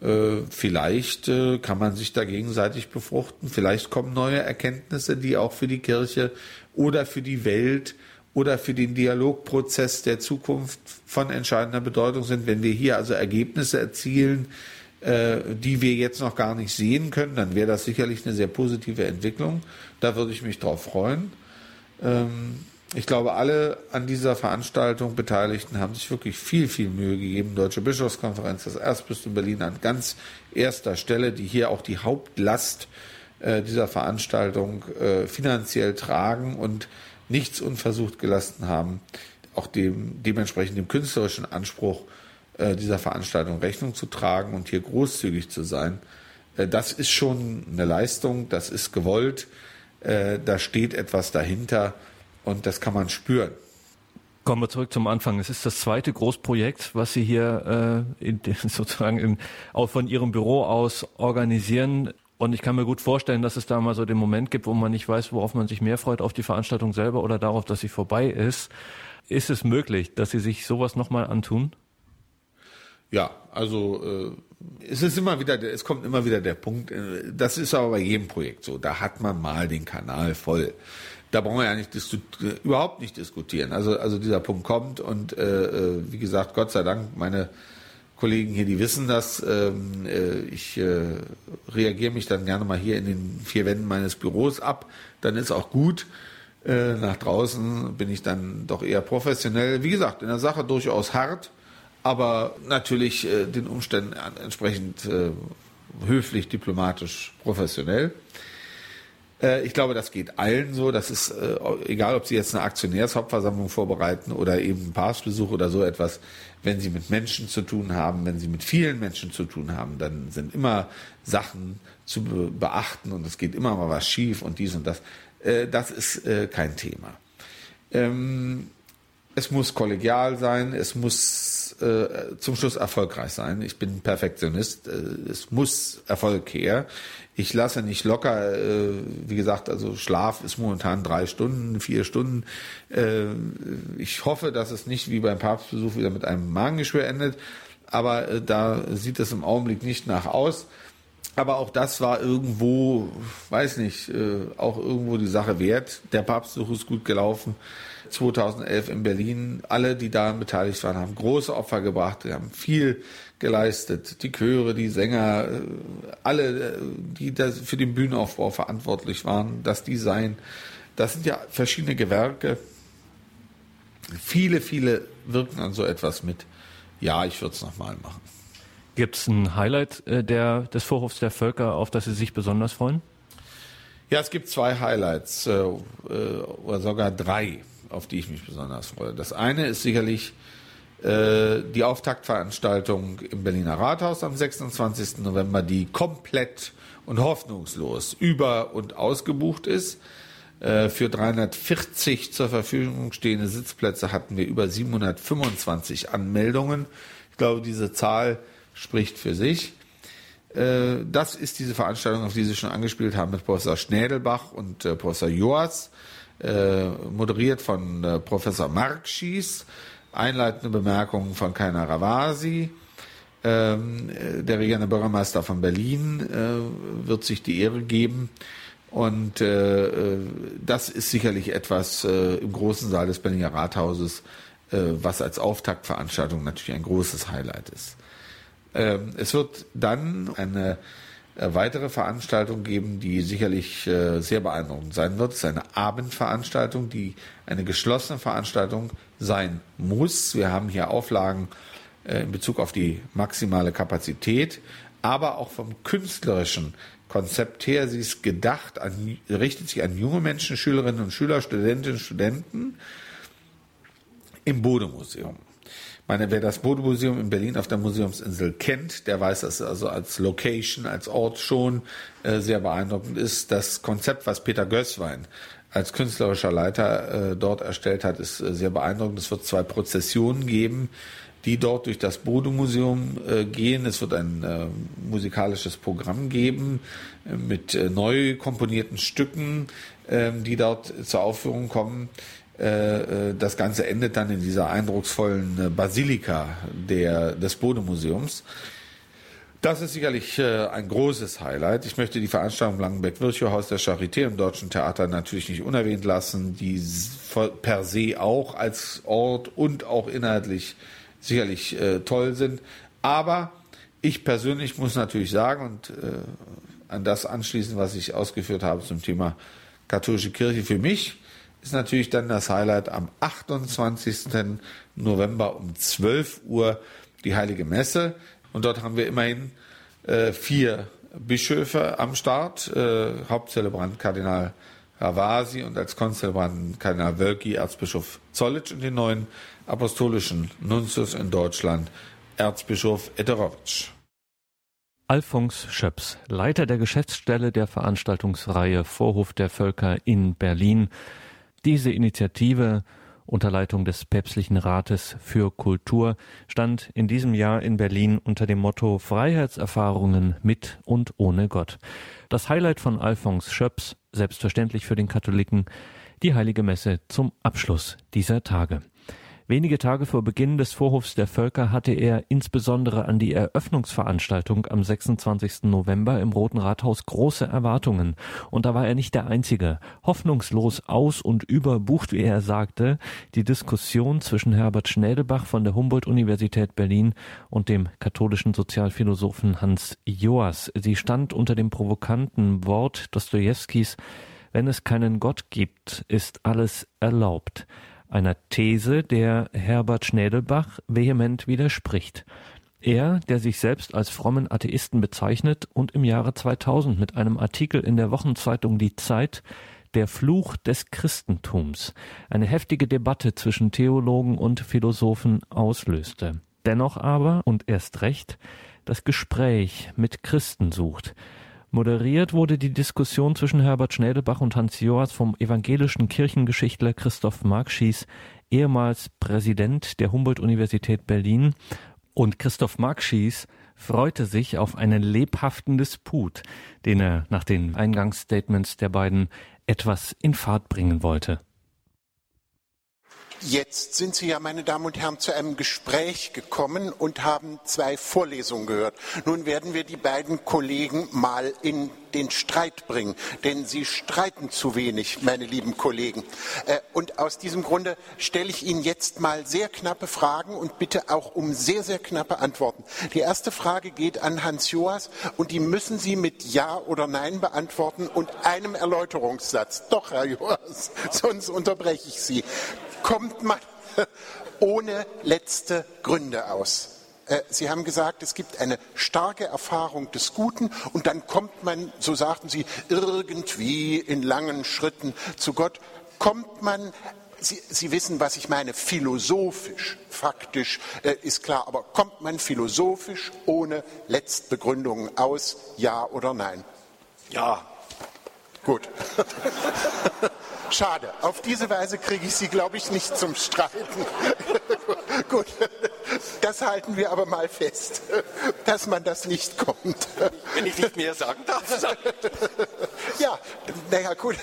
Speaker 4: Äh, vielleicht kann man sich da gegenseitig befruchten. Vielleicht kommen neue Erkenntnisse, die auch für die Kirche oder für die Welt oder für den Dialogprozess der Zukunft von entscheidender Bedeutung sind. Wenn wir hier also Ergebnisse erzielen, äh, die wir jetzt noch gar nicht sehen können, dann wäre das sicherlich eine sehr positive Entwicklung. Da würde ich mich drauf freuen. Ähm, ich glaube, alle an dieser Veranstaltung Beteiligten haben sich wirklich viel, viel Mühe gegeben. Deutsche Bischofskonferenz, das Erzbistum Berlin an ganz erster Stelle, die hier auch die Hauptlast äh, dieser Veranstaltung äh, finanziell tragen und nichts unversucht gelassen haben, auch dem, dementsprechend dem künstlerischen Anspruch äh, dieser Veranstaltung Rechnung zu tragen und hier großzügig zu sein. Äh, das ist schon eine Leistung, das ist gewollt, äh, da steht etwas dahinter und das kann man spüren.
Speaker 2: Kommen wir zurück zum Anfang. Es ist das zweite Großprojekt, was Sie hier äh, in, sozusagen in, auch von Ihrem Büro aus organisieren. Und ich kann mir gut vorstellen, dass es da mal so den Moment gibt, wo man nicht weiß, worauf man sich mehr freut, auf die Veranstaltung selber oder darauf, dass sie vorbei ist. Ist es möglich, dass Sie sich sowas nochmal antun?
Speaker 4: Ja, also äh, es ist immer wieder, es kommt immer wieder der Punkt, äh, das ist aber bei jedem Projekt so, da hat man mal den Kanal voll. Da brauchen wir ja nicht überhaupt nicht diskutieren. Also, also dieser Punkt kommt und äh, äh, wie gesagt, Gott sei Dank, meine Kollegen hier, die wissen das. Ähm, äh, ich äh, reagiere mich dann gerne mal hier in den vier Wänden meines Büros ab. Dann ist auch gut. Äh, nach draußen bin ich dann doch eher professionell. Wie gesagt, in der Sache durchaus hart aber natürlich äh, den Umständen entsprechend äh, höflich, diplomatisch, professionell. Äh, ich glaube, das geht allen so. Das ist äh, egal, ob Sie jetzt eine Aktionärshauptversammlung vorbereiten oder eben einen Papstbesuch oder so etwas. Wenn Sie mit Menschen zu tun haben, wenn Sie mit vielen Menschen zu tun haben, dann sind immer Sachen zu be beachten und es geht immer mal was schief und dies und das. Äh, das ist kein Thema. Ähm, es muss kollegial sein, es muss äh, zum Schluss erfolgreich sein. Ich bin Perfektionist, äh, es muss Erfolg her. Ich lasse nicht locker, äh, wie gesagt, also Schlaf ist momentan drei Stunden, vier Stunden. Äh, ich hoffe, dass es nicht wie beim Papstbesuch wieder mit einem Magengeschwür endet, aber äh, da sieht es im Augenblick nicht nach aus. Aber auch das war irgendwo, weiß nicht, äh, auch irgendwo die Sache wert. Der Papstbesuch ist gut gelaufen. 2011 in Berlin. Alle, die daran beteiligt waren, haben große Opfer gebracht, haben viel geleistet. Die Chöre, die Sänger, äh, alle, äh, die für den Bühnenaufbau verantwortlich waren, das Design. Das sind ja verschiedene Gewerke. Viele, viele wirken an so etwas mit. Ja, ich würde es nochmal machen.
Speaker 2: Gibt es ein Highlight äh, der, des Vorhofs der Völker, auf das Sie sich besonders freuen?
Speaker 4: Ja, es gibt zwei Highlights äh, oder sogar drei auf die ich mich besonders freue. Das eine ist sicherlich äh, die Auftaktveranstaltung im Berliner Rathaus am 26. November, die komplett und hoffnungslos über- und ausgebucht ist. Äh, für 340 zur Verfügung stehende Sitzplätze hatten wir über 725 Anmeldungen. Ich glaube, diese Zahl spricht für sich. Äh, das ist diese Veranstaltung, auf die Sie schon angespielt haben, mit Professor Schnädelbach und äh, Professor Joas moderiert von äh, Professor Mark Schieß, einleitende Bemerkungen von Kainer Ravasi. Ähm, äh, der regierende Bürgermeister von Berlin äh, wird sich die Ehre geben. Und äh, äh das ist sicherlich etwas äh, im großen Saal des Berliner Rathauses, äh, was als Auftaktveranstaltung natürlich ein großes Highlight ist. Ähm, es wird dann eine äh, weitere Veranstaltung geben, die sicherlich äh, sehr beeindruckend sein wird. Es ist eine Abendveranstaltung, die eine geschlossene Veranstaltung sein muss. Wir haben hier Auflagen äh, in Bezug auf die maximale Kapazität, aber auch vom künstlerischen Konzept her. Sie ist gedacht, an, richtet sich an junge Menschen, Schülerinnen und Schüler, Studentinnen und Studenten im Bodemuseum meine, wer das Bodemuseum in Berlin auf der Museumsinsel kennt, der weiß, dass also als Location, als Ort schon äh, sehr beeindruckend ist. Das Konzept, was Peter Gößwein als künstlerischer Leiter äh, dort erstellt hat, ist äh, sehr beeindruckend. Es wird zwei Prozessionen geben, die dort durch das Bodemuseum äh, gehen. Es wird ein äh, musikalisches Programm geben äh, mit äh, neu komponierten Stücken, äh, die dort zur Aufführung kommen. Äh, äh, das Ganze endet dann in dieser eindrucksvollen äh, Basilika der, des Bodemuseums. Das ist sicherlich ein großes Highlight. Ich möchte die Veranstaltung im Langenbeck-Virchow-Haus der Charité im Deutschen Theater natürlich nicht unerwähnt lassen, die per se auch als Ort und auch inhaltlich sicherlich äh, toll sind. Aber ich persönlich muss natürlich sagen und äh, an das anschließen, was ich ausgeführt habe zum Thema katholische Kirche, für mich ist natürlich dann das Highlight am 28. November um 12 Uhr die Heilige Messe. Und dort haben wir immerhin äh, vier Bischöfe am Start, äh, Hauptzelebrant Kardinal Ravasi und als Konzelebrant Kardinal Wölki, Erzbischof Zollitsch und den neuen apostolischen Nuntius in Deutschland, Erzbischof Ederowitsch.
Speaker 2: Alfons Schöps, Leiter der Geschäftsstelle der Veranstaltungsreihe Vorhof der Völker in Berlin. Diese Initiative unter Leitung des Päpstlichen Rates für Kultur stand in diesem Jahr in Berlin unter dem Motto Freiheitserfahrungen mit und ohne Gott. Das Highlight von Alphonse Schöps, selbstverständlich für den Katholiken, die Heilige Messe zum Abschluss dieser Tage. Wenige Tage vor Beginn des Vorhofs der Völker hatte er insbesondere an die Eröffnungsveranstaltung am 26. November im Roten Rathaus große Erwartungen. Und da war er nicht der Einzige. Hoffnungslos aus und überbucht, wie er sagte, die Diskussion zwischen Herbert Schnädelbach von der Humboldt-Universität Berlin und dem katholischen Sozialphilosophen Hans Joas. Sie stand unter dem provokanten Wort Dostojewskis, wenn es keinen Gott gibt, ist alles erlaubt einer These, der Herbert Schnädelbach vehement widerspricht. Er, der sich selbst als frommen Atheisten bezeichnet und im Jahre 2000 mit einem Artikel in der Wochenzeitung Die Zeit der Fluch des Christentums eine heftige Debatte zwischen Theologen und Philosophen auslöste. Dennoch aber, und erst recht, das Gespräch mit Christen sucht, Moderiert wurde die Diskussion zwischen Herbert Schnädelbach und Hans Joas vom evangelischen Kirchengeschichtler Christoph Markschies, ehemals Präsident der Humboldt-Universität Berlin. Und Christoph Markschies freute sich auf einen lebhaften Disput, den er nach den Eingangsstatements der beiden etwas in Fahrt bringen wollte.
Speaker 5: Jetzt sind Sie ja, meine Damen und Herren, zu einem Gespräch gekommen und haben zwei Vorlesungen gehört. Nun werden wir die beiden Kollegen mal in den Streit bringen, denn sie streiten zu wenig, meine lieben Kollegen. Äh, und aus diesem Grunde stelle ich Ihnen jetzt mal sehr knappe Fragen und bitte auch um sehr, sehr knappe Antworten. Die erste Frage geht an Hans Joas und die müssen Sie mit Ja oder Nein beantworten und einem Erläuterungssatz. Doch, Herr Joas, sonst unterbreche ich Sie kommt man ohne letzte Gründe aus. Äh, Sie haben gesagt, es gibt eine starke Erfahrung des Guten und dann kommt man, so sagten Sie, irgendwie in langen Schritten zu Gott. Kommt man, Sie, Sie wissen, was ich meine, philosophisch, faktisch äh, ist klar, aber kommt man philosophisch ohne Letztbegründungen aus, ja oder nein?
Speaker 3: Ja.
Speaker 5: Gut. Schade. Auf diese Weise kriege ich Sie, glaube ich, nicht zum Streiten. Gut, das halten wir aber mal fest, dass man das nicht kommt.
Speaker 3: Wenn ich nicht mehr sagen darf.
Speaker 5: ja, naja, gut.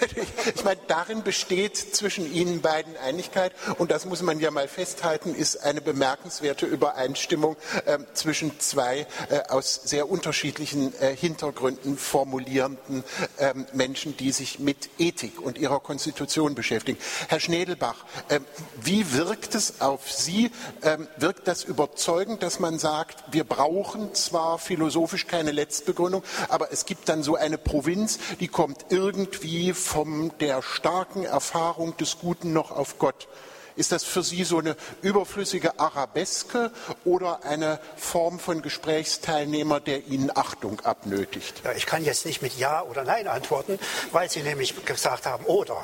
Speaker 5: Ich meine, darin besteht zwischen Ihnen beiden Einigkeit und das muss man ja mal festhalten, ist eine bemerkenswerte Übereinstimmung äh, zwischen zwei äh, aus sehr unterschiedlichen äh, Hintergründen formulierenden ähm, Menschen, die sich mit Ethik und ihrer Konstitution beschäftigen. Herr Schnedelbach, äh, wie wirkt es auf Sie? Ähm, wirkt das überzeugend, dass man sagt, wir brauchen zwar philosophisch keine Letztbegründung, aber es gibt dann so eine Provinz, die kommt irgendwie von der starken Erfahrung des Guten noch auf Gott. Ist das für Sie so eine überflüssige Arabeske oder eine Form von Gesprächsteilnehmer, der Ihnen Achtung abnötigt?
Speaker 6: Ja, ich kann jetzt nicht mit Ja oder Nein antworten, weil Sie nämlich gesagt haben, oder.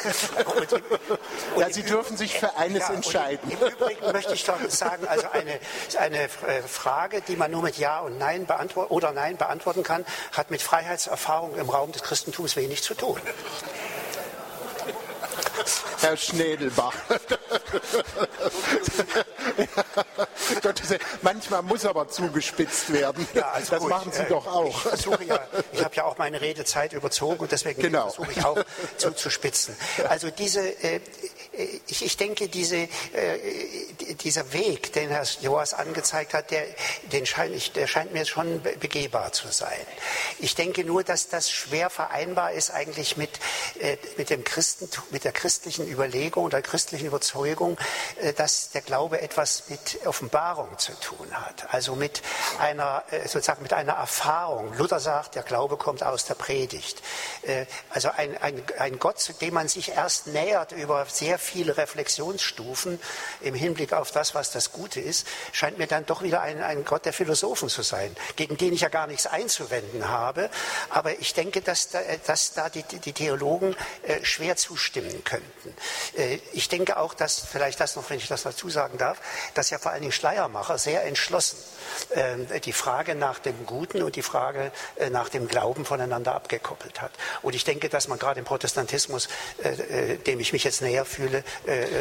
Speaker 5: ja, Sie dürfen sich für eines ja, entscheiden.
Speaker 6: Im Übrigen möchte ich doch sagen, also eine, eine äh, Frage, die man nur mit Ja und Nein beantworten oder Nein beantworten kann, hat mit Freiheitserfahrung im Raum des Christentums wenig zu tun.
Speaker 5: Herr Schnedelbach. Manchmal muss aber zugespitzt werden. Ja, also das gut, machen Sie äh, doch auch.
Speaker 6: Ich, ja, ich habe ja auch meine Redezeit überzogen und deswegen genau. versuche ich auch zuzuspitzen. Also diese, äh, ich, ich, denke, diese, äh, dieser Weg, den Herr Joas angezeigt hat, der, den scheint ich, der scheint mir schon begehbar zu sein. Ich denke nur, dass das schwer vereinbar ist eigentlich mit, äh, mit dem Christentum, mit der christlichen Überlegung der christlichen Überzeugung, äh, dass der Glaube etwas mit Offenbarung zu tun hat, also mit einer äh, sozusagen mit einer Erfahrung. Luther sagt, der Glaube kommt aus der Predigt. Äh, also ein, ein, ein Gott, zu dem man sich erst nähert über sehr viele Reflexionsstufen im Hinblick auf das, was das Gute ist, scheint mir dann doch wieder ein, ein Gott der Philosophen zu sein, gegen den ich ja gar nichts einzuwenden habe. Aber ich denke, dass da, dass da die, die Theologen schwer zustimmen könnten. Äh, ich denke auch, dass, vielleicht das noch, wenn ich das dazu sagen darf, dass ja vor allen Dingen Schleiermacher sehr entschlossen äh, die Frage nach dem Guten und die Frage äh, nach dem Glauben voneinander abgekoppelt hat. Und ich denke, dass man gerade im Protestantismus, dem ich mich jetzt näher fühle,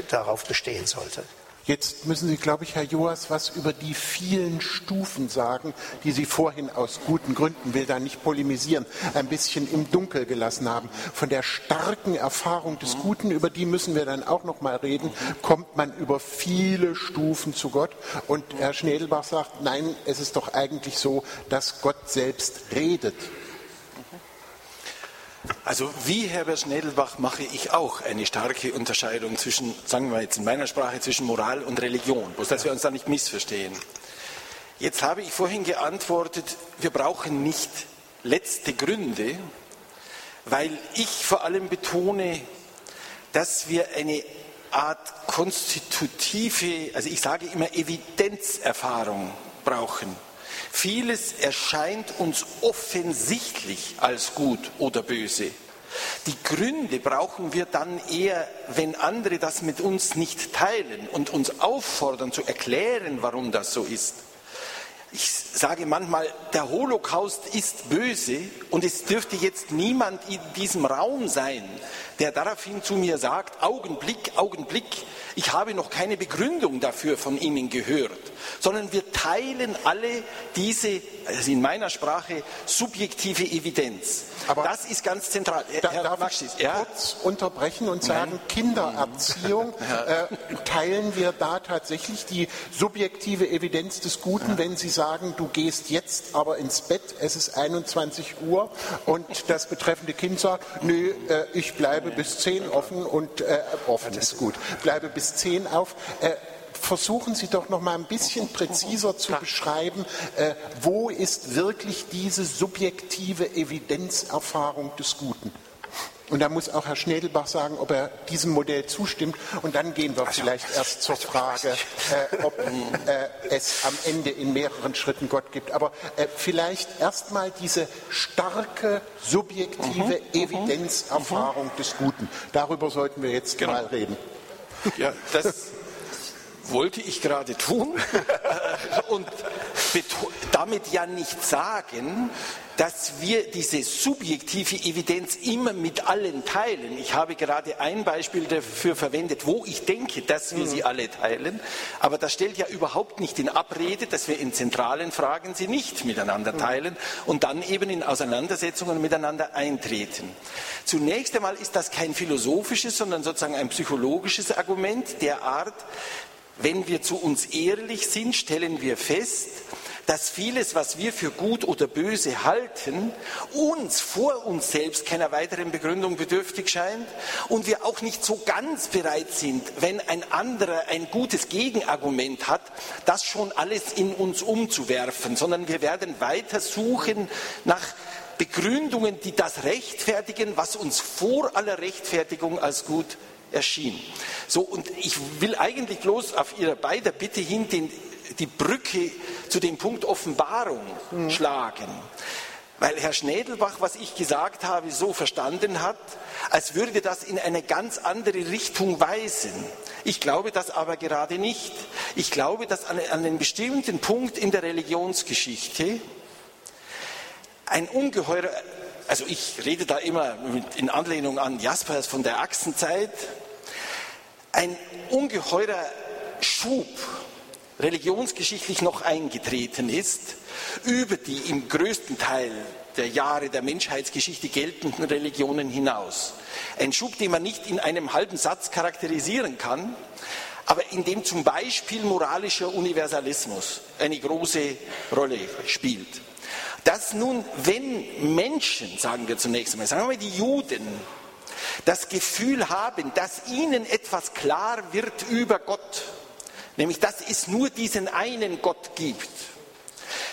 Speaker 6: darauf bestehen sollte.
Speaker 5: Jetzt müssen Sie, glaube ich, Herr Joas, was über die vielen Stufen sagen, die Sie vorhin aus guten Gründen, will da nicht polemisieren, ein bisschen im Dunkel gelassen haben. Von der starken Erfahrung des Guten, über die müssen wir dann auch noch mal reden, kommt man über viele Stufen zu Gott. Und Herr Schnedelbach sagt, nein, es ist doch eigentlich so, dass Gott selbst redet.
Speaker 7: Also wie Herbert Schnedelbach mache ich auch eine starke Unterscheidung zwischen, sagen wir jetzt in meiner Sprache, zwischen Moral und Religion, bloß dass wir uns da nicht missverstehen. Jetzt habe ich vorhin geantwortet, wir brauchen nicht letzte Gründe, weil ich vor allem betone, dass wir eine Art konstitutive, also ich sage immer Evidenzerfahrung brauchen. Vieles erscheint uns offensichtlich als gut oder böse. Die Gründe brauchen wir dann eher, wenn andere das mit uns nicht teilen und uns auffordern zu erklären, warum das so ist. Ich sage manchmal, der Holocaust ist böse und es dürfte jetzt niemand in diesem Raum sein, der daraufhin zu mir sagt, Augenblick, Augenblick, ich habe noch keine Begründung dafür von Ihnen gehört, sondern wir teilen alle diese, also in meiner Sprache, subjektive Evidenz. Aber das ist ganz zentral.
Speaker 5: Da, Herr darf Maxis, ich ja? kurz unterbrechen und sagen, Nein. Kindererziehung, ja. äh, teilen wir da tatsächlich die subjektive Evidenz des Guten, ja. wenn Sie sagen, du gehst jetzt aber ins Bett, es ist 21 Uhr und das betreffende Kind sagt, nö, äh, ich bleibe bis 10 offen und äh, offen ist gut, bleibe bis 10 auf. Äh, versuchen Sie doch noch mal ein bisschen präziser zu beschreiben, äh, wo ist wirklich diese subjektive Evidenzerfahrung des Guten? Und da muss auch Herr Schnedelbach sagen, ob er diesem Modell zustimmt. Und dann gehen wir also, vielleicht erst zur Frage, äh, ob äh, es am Ende in mehreren Schritten Gott gibt. Aber äh, vielleicht erstmal diese starke subjektive mhm, Evidenzerfahrung mhm. des Guten. Darüber sollten wir jetzt genau. mal reden.
Speaker 7: Ja, das wollte ich gerade tun und damit ja nicht sagen, dass wir diese subjektive Evidenz immer mit allen teilen. Ich habe gerade ein Beispiel dafür verwendet, wo ich denke, dass wir mhm. sie alle teilen, aber das stellt ja überhaupt nicht in Abrede, dass wir in zentralen Fragen sie nicht miteinander mhm. teilen und dann eben in Auseinandersetzungen miteinander eintreten. Zunächst einmal ist das kein philosophisches, sondern sozusagen ein psychologisches Argument der Art, wenn wir zu uns ehrlich sind, stellen wir fest, dass vieles, was wir für gut oder böse halten, uns vor uns selbst keiner weiteren Begründung bedürftig scheint und wir auch nicht so ganz bereit sind, wenn ein anderer ein gutes Gegenargument hat, das schon alles in uns umzuwerfen, sondern wir werden weiter suchen nach Begründungen, die das rechtfertigen, was uns vor aller Rechtfertigung als gut erschien. So, und ich will eigentlich bloß auf Ihre beide Bitte hin den, die Brücke zu dem Punkt Offenbarung mhm. schlagen. Weil Herr Schnädelbach, was ich gesagt habe, so verstanden hat, als würde das in eine ganz andere Richtung weisen. Ich glaube das aber gerade nicht. Ich glaube, dass an, an einem bestimmten Punkt in der Religionsgeschichte ein ungeheurer also ich rede da immer in Anlehnung an Jaspers von der Achsenzeit, ein ungeheurer Schub religionsgeschichtlich noch eingetreten ist über die im größten Teil der Jahre der Menschheitsgeschichte geltenden Religionen hinaus. Ein Schub, den man nicht in einem halben Satz charakterisieren kann, aber in dem zum Beispiel moralischer Universalismus eine große Rolle spielt dass nun, wenn Menschen, sagen wir zunächst einmal, sagen wir mal die Juden, das Gefühl haben, dass ihnen etwas klar wird über Gott, nämlich dass es nur diesen einen Gott gibt,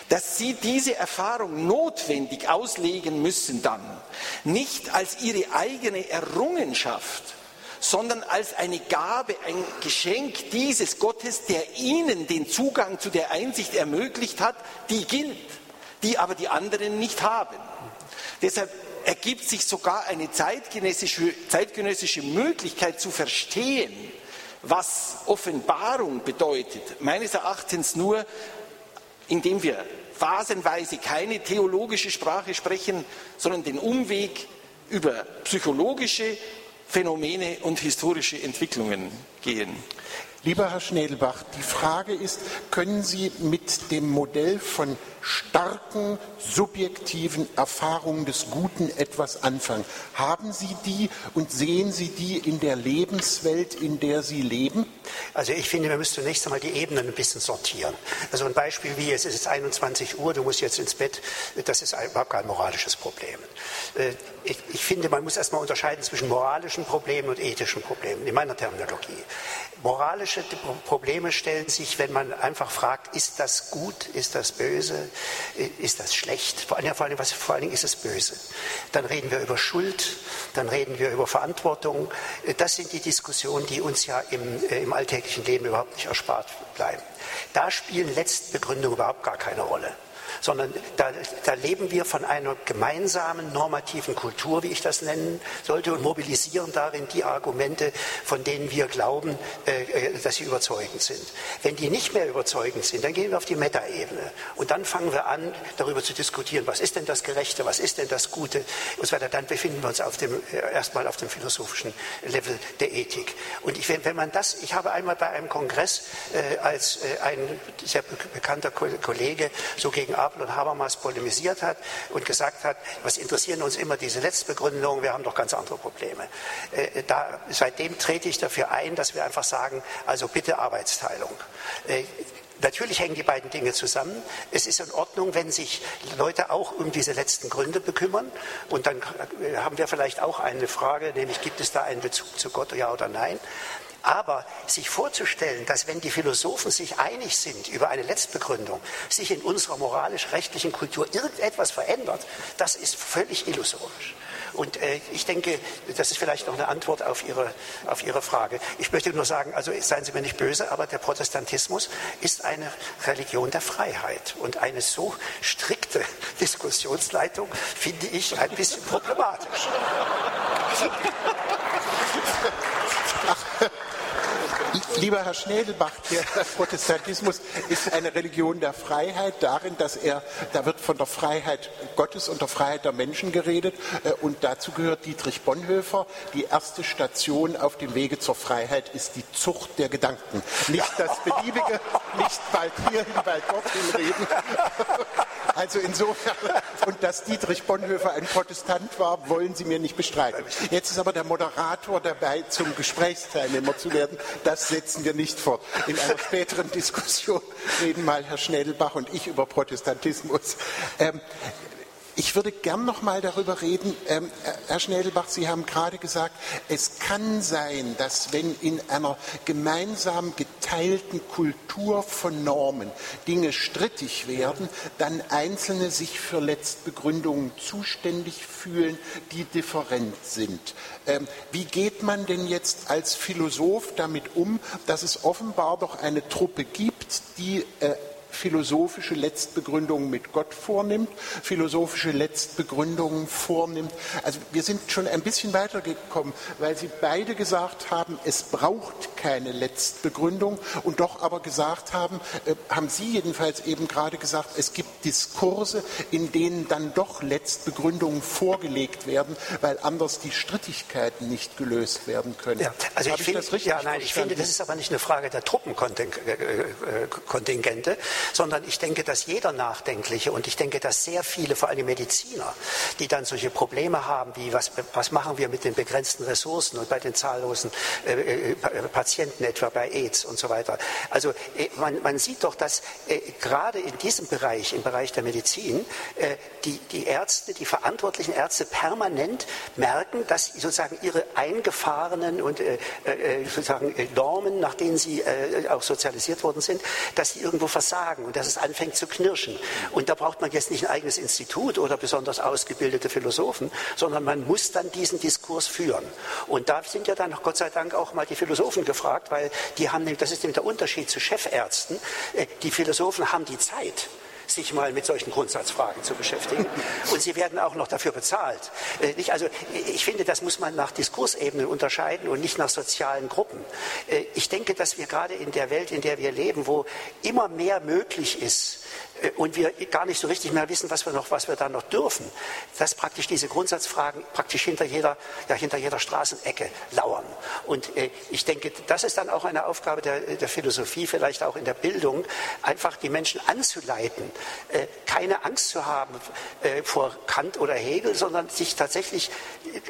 Speaker 7: dass sie diese Erfahrung notwendig auslegen müssen dann, nicht als ihre eigene Errungenschaft, sondern als eine Gabe, ein Geschenk dieses Gottes, der ihnen den Zugang zu der Einsicht ermöglicht hat, die gilt die aber die anderen nicht haben. Deshalb ergibt sich sogar eine zeitgenössische, zeitgenössische Möglichkeit zu verstehen, was Offenbarung bedeutet, meines Erachtens nur, indem wir phasenweise keine theologische Sprache sprechen, sondern den Umweg über psychologische Phänomene und historische Entwicklungen gehen.
Speaker 5: Lieber Herr Schnedelbach, die Frage ist, können Sie mit dem Modell von starken subjektiven Erfahrungen des Guten etwas anfangen? Haben Sie die und sehen Sie die in der Lebenswelt, in der Sie leben?
Speaker 6: Also ich finde, wir müssen zunächst einmal die Ebenen ein bisschen sortieren. Also ein Beispiel wie, es ist jetzt 21 Uhr, du musst jetzt ins Bett, das ist überhaupt kein moralisches Problem. Äh, ich, ich finde, man muss erstmal unterscheiden zwischen moralischen Problemen und ethischen Problemen, in meiner Terminologie. Moralische Probleme stellen sich, wenn man einfach fragt, ist das gut, ist das böse, ist das schlecht? Vor allem, vor was, vor allem ist es böse. Dann reden wir über Schuld, dann reden wir über Verantwortung. Das sind die Diskussionen, die uns ja im, äh, im alltäglichen Leben überhaupt nicht erspart bleiben. Da spielen Letztbegründungen überhaupt gar keine Rolle sondern da, da, leben wir von einer gemeinsamen normativen Kultur, wie ich das nennen sollte, und mobilisieren darin die Argumente, von denen wir glauben, äh, äh, dass sie überzeugend sind. Wenn die nicht mehr überzeugend sind, dann gehen wir auf die Metaebene und dann fangen wir an, darüber zu diskutieren, was ist denn das Gerechte, was ist denn das Gute und so weiter. Dann befinden wir uns auf dem, äh, erstmal auf dem philosophischen Level der Ethik. Und ich, wenn man das, ich habe einmal bei einem Kongress als ein sehr bekannter Kollege so gegen Apel und Habermas polemisiert hat und gesagt hat, was interessieren uns immer diese Letztbegründungen, wir haben doch ganz andere Probleme. Äh, da, seitdem trete ich dafür ein, dass wir einfach sagen, also bitte Arbeitsteilung. Äh, natürlich hängen die beiden Dinge zusammen. Es ist in Ordnung, wenn sich Leute auch um diese letzten Gründe bekümmern. Und dann äh, haben wir vielleicht auch eine Frage, nämlich gibt es da einen Bezug zu Gott, ja oder nein? Aber sich vorzustellen, dass wenn die Philosophen sich einig sind über eine Letztbegründung, sich in unserer moralisch-rechtlichen Kultur irgendetwas verändert, das ist völlig illusorisch. Und äh, ich denke, das ist vielleicht noch eine Antwort auf Ihre, auf Ihre Frage. Ich möchte nur sagen, also seien Sie mir nicht böse, aber der Protestantismus ist eine Religion der Freiheit. Und eine so strikte Diskussionsleitung finde ich ein bisschen problematisch.
Speaker 5: Lieber Herr Schnedelbach, der Protestantismus ist eine Religion der Freiheit darin, dass er, da wird von der Freiheit Gottes und der Freiheit der Menschen geredet äh, und dazu gehört Dietrich Bonhoeffer. Die erste Station auf dem Wege zur Freiheit ist die Zucht der Gedanken. Nicht das Beliebige, nicht bald hierhin, bald dorthin reden. Also insofern, und dass Dietrich Bonhoeffer ein Protestant war, wollen Sie mir nicht bestreiten. Jetzt ist aber der Moderator dabei, zum Gesprächsteilnehmer zu werden. Das setzen wir nicht fort. In einer späteren Diskussion reden mal Herr Schnellbach und ich über Protestantismus. Ähm, ich würde gern noch mal darüber reden, ähm, Herr Schnädelbach, Sie haben gerade gesagt, es kann sein, dass wenn in einer gemeinsam geteilten Kultur von Normen Dinge strittig werden, dann Einzelne sich für Letztbegründungen zuständig fühlen, die different sind. Ähm, wie geht man denn jetzt als Philosoph damit um, dass es offenbar doch eine Truppe gibt, die äh, philosophische Letztbegründungen mit Gott vornimmt, philosophische Letztbegründungen vornimmt. Also wir sind schon ein bisschen weitergekommen, weil Sie beide gesagt haben, es braucht keine Letztbegründung und doch aber gesagt haben, äh, haben Sie jedenfalls eben gerade gesagt, es gibt Diskurse, in denen dann doch Letztbegründungen vorgelegt werden, weil anders die Strittigkeiten nicht gelöst werden können.
Speaker 6: Ja, also ich, ich finde, ja, nein, ich finde, das ist aber nicht eine Frage der Truppenkontingente, sondern ich denke, dass jeder Nachdenkliche und ich denke, dass sehr viele, vor allem Mediziner, die dann solche Probleme haben, wie was, was machen wir mit den begrenzten Ressourcen und bei den zahllosen äh, äh, Patienten, etwa bei AIDS und so weiter. Also äh, man, man, sieht doch, dass äh, gerade in diesem Bereich, im Bereich der Medizin, äh, die, die Ärzte, die verantwortlichen Ärzte permanent merken, dass sozusagen ihre eingefahrenen und äh, sozusagen Normen, nach denen sie auch sozialisiert worden sind, dass sie irgendwo versagen sagen und dass es anfängt zu knirschen. Und da braucht man jetzt nicht ein eigenes Institut oder besonders ausgebildete Philosophen, sondern man muss dann diesen Diskurs führen. Und da sind ja dann Gott sei Dank auch mal die Philosophen gefragt, weil die haben, das ist nämlich der Unterschied zu Chefärzten. Äh, die Philosophen haben die Zeit sich mal mit solchen Grundsatzfragen zu beschäftigen. Und sie werden auch noch dafür bezahlt. Äh, also ich finde, das muss man nach Diskursebenen unterscheiden und nicht nach sozialen Gruppen. Äh, ich denke, dass wir gerade in der Welt, in der wir leben, wo immer mehr möglich ist, äh, und wir gar nicht so richtig mehr wissen, was wir noch, was wir da noch dürfen, dass praktisch diese Grundsatzfragen praktisch hinter jeder, ja, hinter jeder Straßenecke lauern. Und äh, ich denke, das ist dann auch eine Aufgabe der, der, Philosophie, vielleicht auch in der Bildung, einfach die Menschen anzuleiten, keine Angst zu haben äh, vor Kant oder Hegel, sondern sich tatsächlich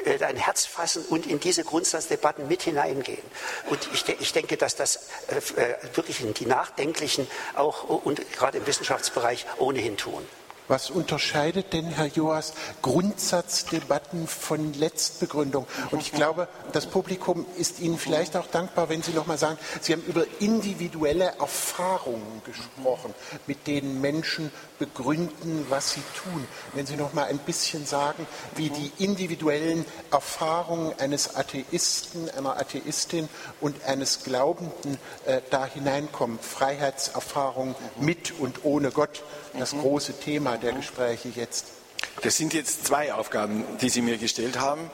Speaker 6: äh, ein Herz fassen und in diese Grundsatzdebatten mit hineingehen. Und ich, ich denke, dass das äh, wirklich die Nachdenklichen auch und gerade im Wissenschaftsbereich Bereich ohnehin tun.
Speaker 5: Was unterscheidet denn, Herr Joas, Grundsatzdebatten von Letztbegründung? Und ich glaube, das Publikum ist Ihnen vielleicht auch dankbar, wenn Sie noch mal sagen, Sie haben über individuelle Erfahrungen gesprochen, mit denen Menschen begründen, was sie tun. Wenn Sie noch mal ein bisschen sagen, wie die individuellen Erfahrungen eines Atheisten, einer Atheistin und eines Glaubenden äh, da hineinkommen. Freiheitserfahrung mit und ohne Gott, das große Thema der Gespräche jetzt?
Speaker 7: Das sind jetzt zwei Aufgaben, die Sie mir gestellt haben.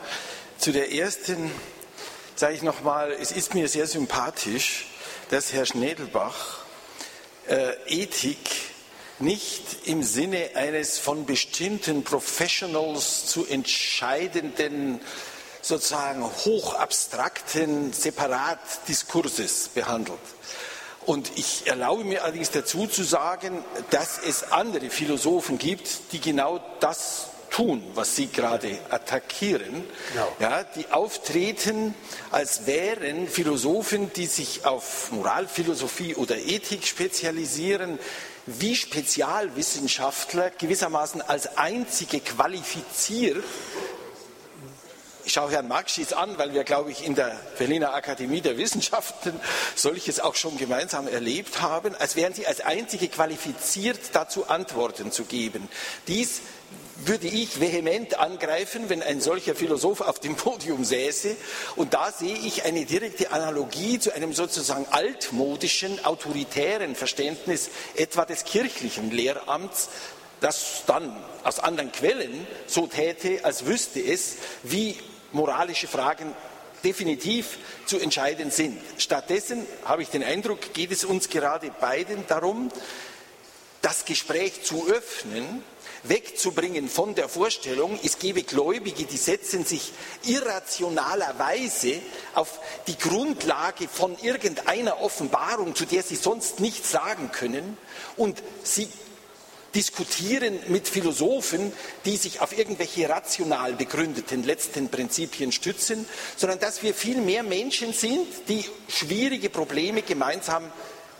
Speaker 7: Zu der ersten sage ich nochmal, es ist mir sehr sympathisch, dass Herr Schnedelbach äh, Ethik nicht im Sinne eines von bestimmten Professionals zu entscheidenden, sozusagen hochabstrakten Separatdiskurses behandelt. Und ich erlaube mir allerdings dazu zu sagen, dass es andere Philosophen gibt, die genau das tun, was Sie gerade attackieren, genau. ja, die auftreten, als wären Philosophen, die sich auf Moralphilosophie oder Ethik spezialisieren, wie Spezialwissenschaftler gewissermaßen als einzige qualifiziert ich schaue Herrn Markschies an, weil wir, glaube ich, in der Berliner Akademie der Wissenschaften solches auch schon gemeinsam erlebt haben, als wären sie als einzige qualifiziert, dazu Antworten zu geben. Dies würde ich vehement angreifen, wenn ein solcher Philosoph auf dem Podium säße. Und da sehe ich eine direkte Analogie zu einem sozusagen altmodischen, autoritären Verständnis etwa des kirchlichen Lehramts, das dann aus anderen Quellen so täte, als wüsste es, wie moralische Fragen definitiv zu entscheiden sind. Stattdessen habe ich den Eindruck, geht es uns gerade beiden darum, das Gespräch zu öffnen, wegzubringen von der Vorstellung, es gebe Gläubige, die setzen sich irrationalerweise auf die Grundlage von irgendeiner Offenbarung, zu der sie sonst nichts sagen können, und sie diskutieren mit Philosophen, die sich auf irgendwelche rational begründeten letzten Prinzipien stützen, sondern dass wir viel mehr Menschen sind, die schwierige Probleme gemeinsam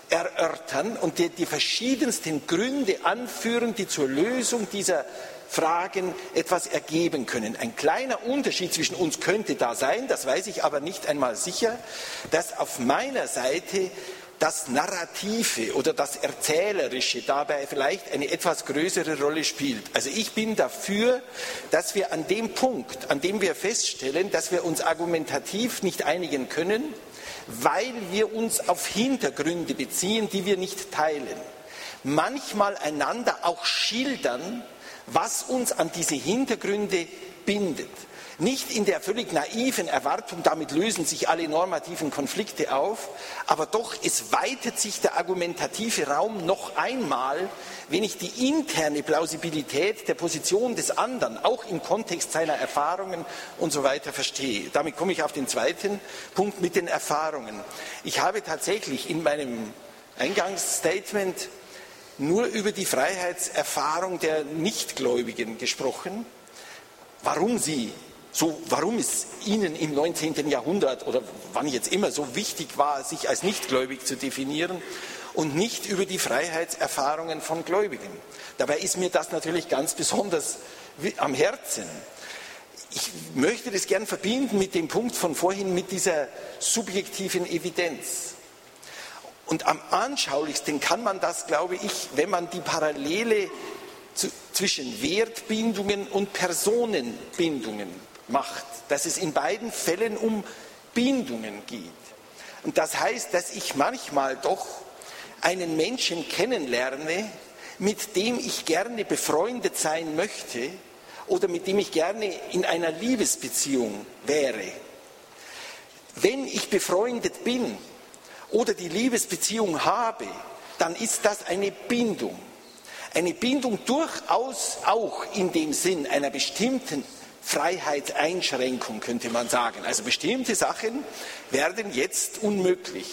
Speaker 7: erörtern und die, die verschiedensten Gründe anführen, die zur Lösung dieser Fragen etwas ergeben können. Ein kleiner Unterschied zwischen uns könnte da sein, das weiß ich aber nicht einmal sicher, dass auf meiner Seite das Narrative oder das Erzählerische dabei vielleicht eine etwas größere Rolle spielt. Also ich bin dafür, dass wir an dem Punkt, an dem wir feststellen, dass wir uns argumentativ nicht einigen können, weil wir uns auf Hintergründe beziehen, die wir nicht teilen, manchmal einander auch schildern, was uns an diese Hintergründe bindet. Nicht in der völlig naiven Erwartung, damit lösen sich alle normativen Konflikte auf, aber doch, es weitet sich der argumentative Raum noch einmal, wenn ich die interne Plausibilität der Position des anderen, auch im Kontext seiner Erfahrungen und so weiter verstehe. Damit komme ich auf den zweiten Punkt mit den Erfahrungen. Ich habe tatsächlich in meinem Eingangsstatement nur über die Freiheitserfahrung der Nichtgläubigen gesprochen, warum sie so, warum es Ihnen im 19. Jahrhundert oder wann jetzt immer so wichtig war, sich als nichtgläubig zu definieren und nicht über die Freiheitserfahrungen von Gläubigen. Dabei ist mir das natürlich ganz besonders am Herzen. Ich möchte das gern verbinden mit dem Punkt von vorhin, mit dieser subjektiven Evidenz. Und am anschaulichsten kann man das, glaube ich, wenn man die Parallele zu, zwischen Wertbindungen und Personenbindungen macht, dass es in beiden Fällen um Bindungen geht. Und das heißt, dass ich manchmal doch einen Menschen kennenlerne, mit dem ich gerne befreundet sein möchte oder mit dem ich gerne in einer Liebesbeziehung wäre. Wenn ich befreundet bin oder die Liebesbeziehung habe, dann ist das eine Bindung. Eine Bindung durchaus auch in dem Sinn einer bestimmten Freiheitseinschränkung, könnte man sagen. Also bestimmte Sachen werden jetzt unmöglich.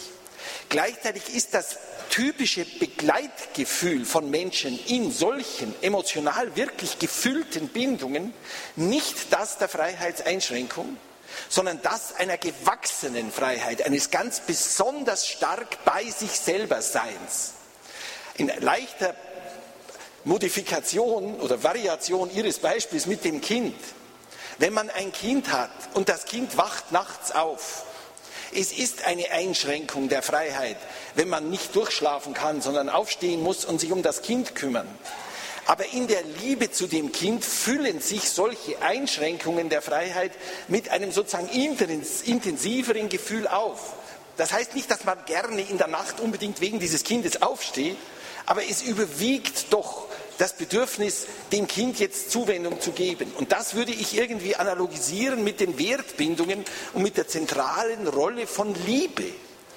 Speaker 7: Gleichzeitig ist das typische Begleitgefühl von Menschen in solchen emotional wirklich gefüllten Bindungen nicht das der Freiheitseinschränkung, sondern das einer gewachsenen Freiheit, eines ganz besonders stark bei sich selber Seins. In leichter Modifikation oder Variation Ihres Beispiels mit dem Kind. Wenn man ein Kind hat und das Kind wacht nachts auf, es ist eine Einschränkung der Freiheit, wenn man nicht durchschlafen kann, sondern aufstehen muss und sich um das Kind kümmern. Aber in der Liebe zu dem Kind füllen sich solche Einschränkungen der Freiheit mit einem sozusagen intensiveren Gefühl auf. Das heißt nicht, dass man gerne in der Nacht unbedingt wegen dieses Kindes aufsteht, aber es überwiegt doch das Bedürfnis, dem Kind jetzt Zuwendung zu geben. Und das würde ich irgendwie analogisieren mit den Wertbindungen und mit der zentralen Rolle von Liebe.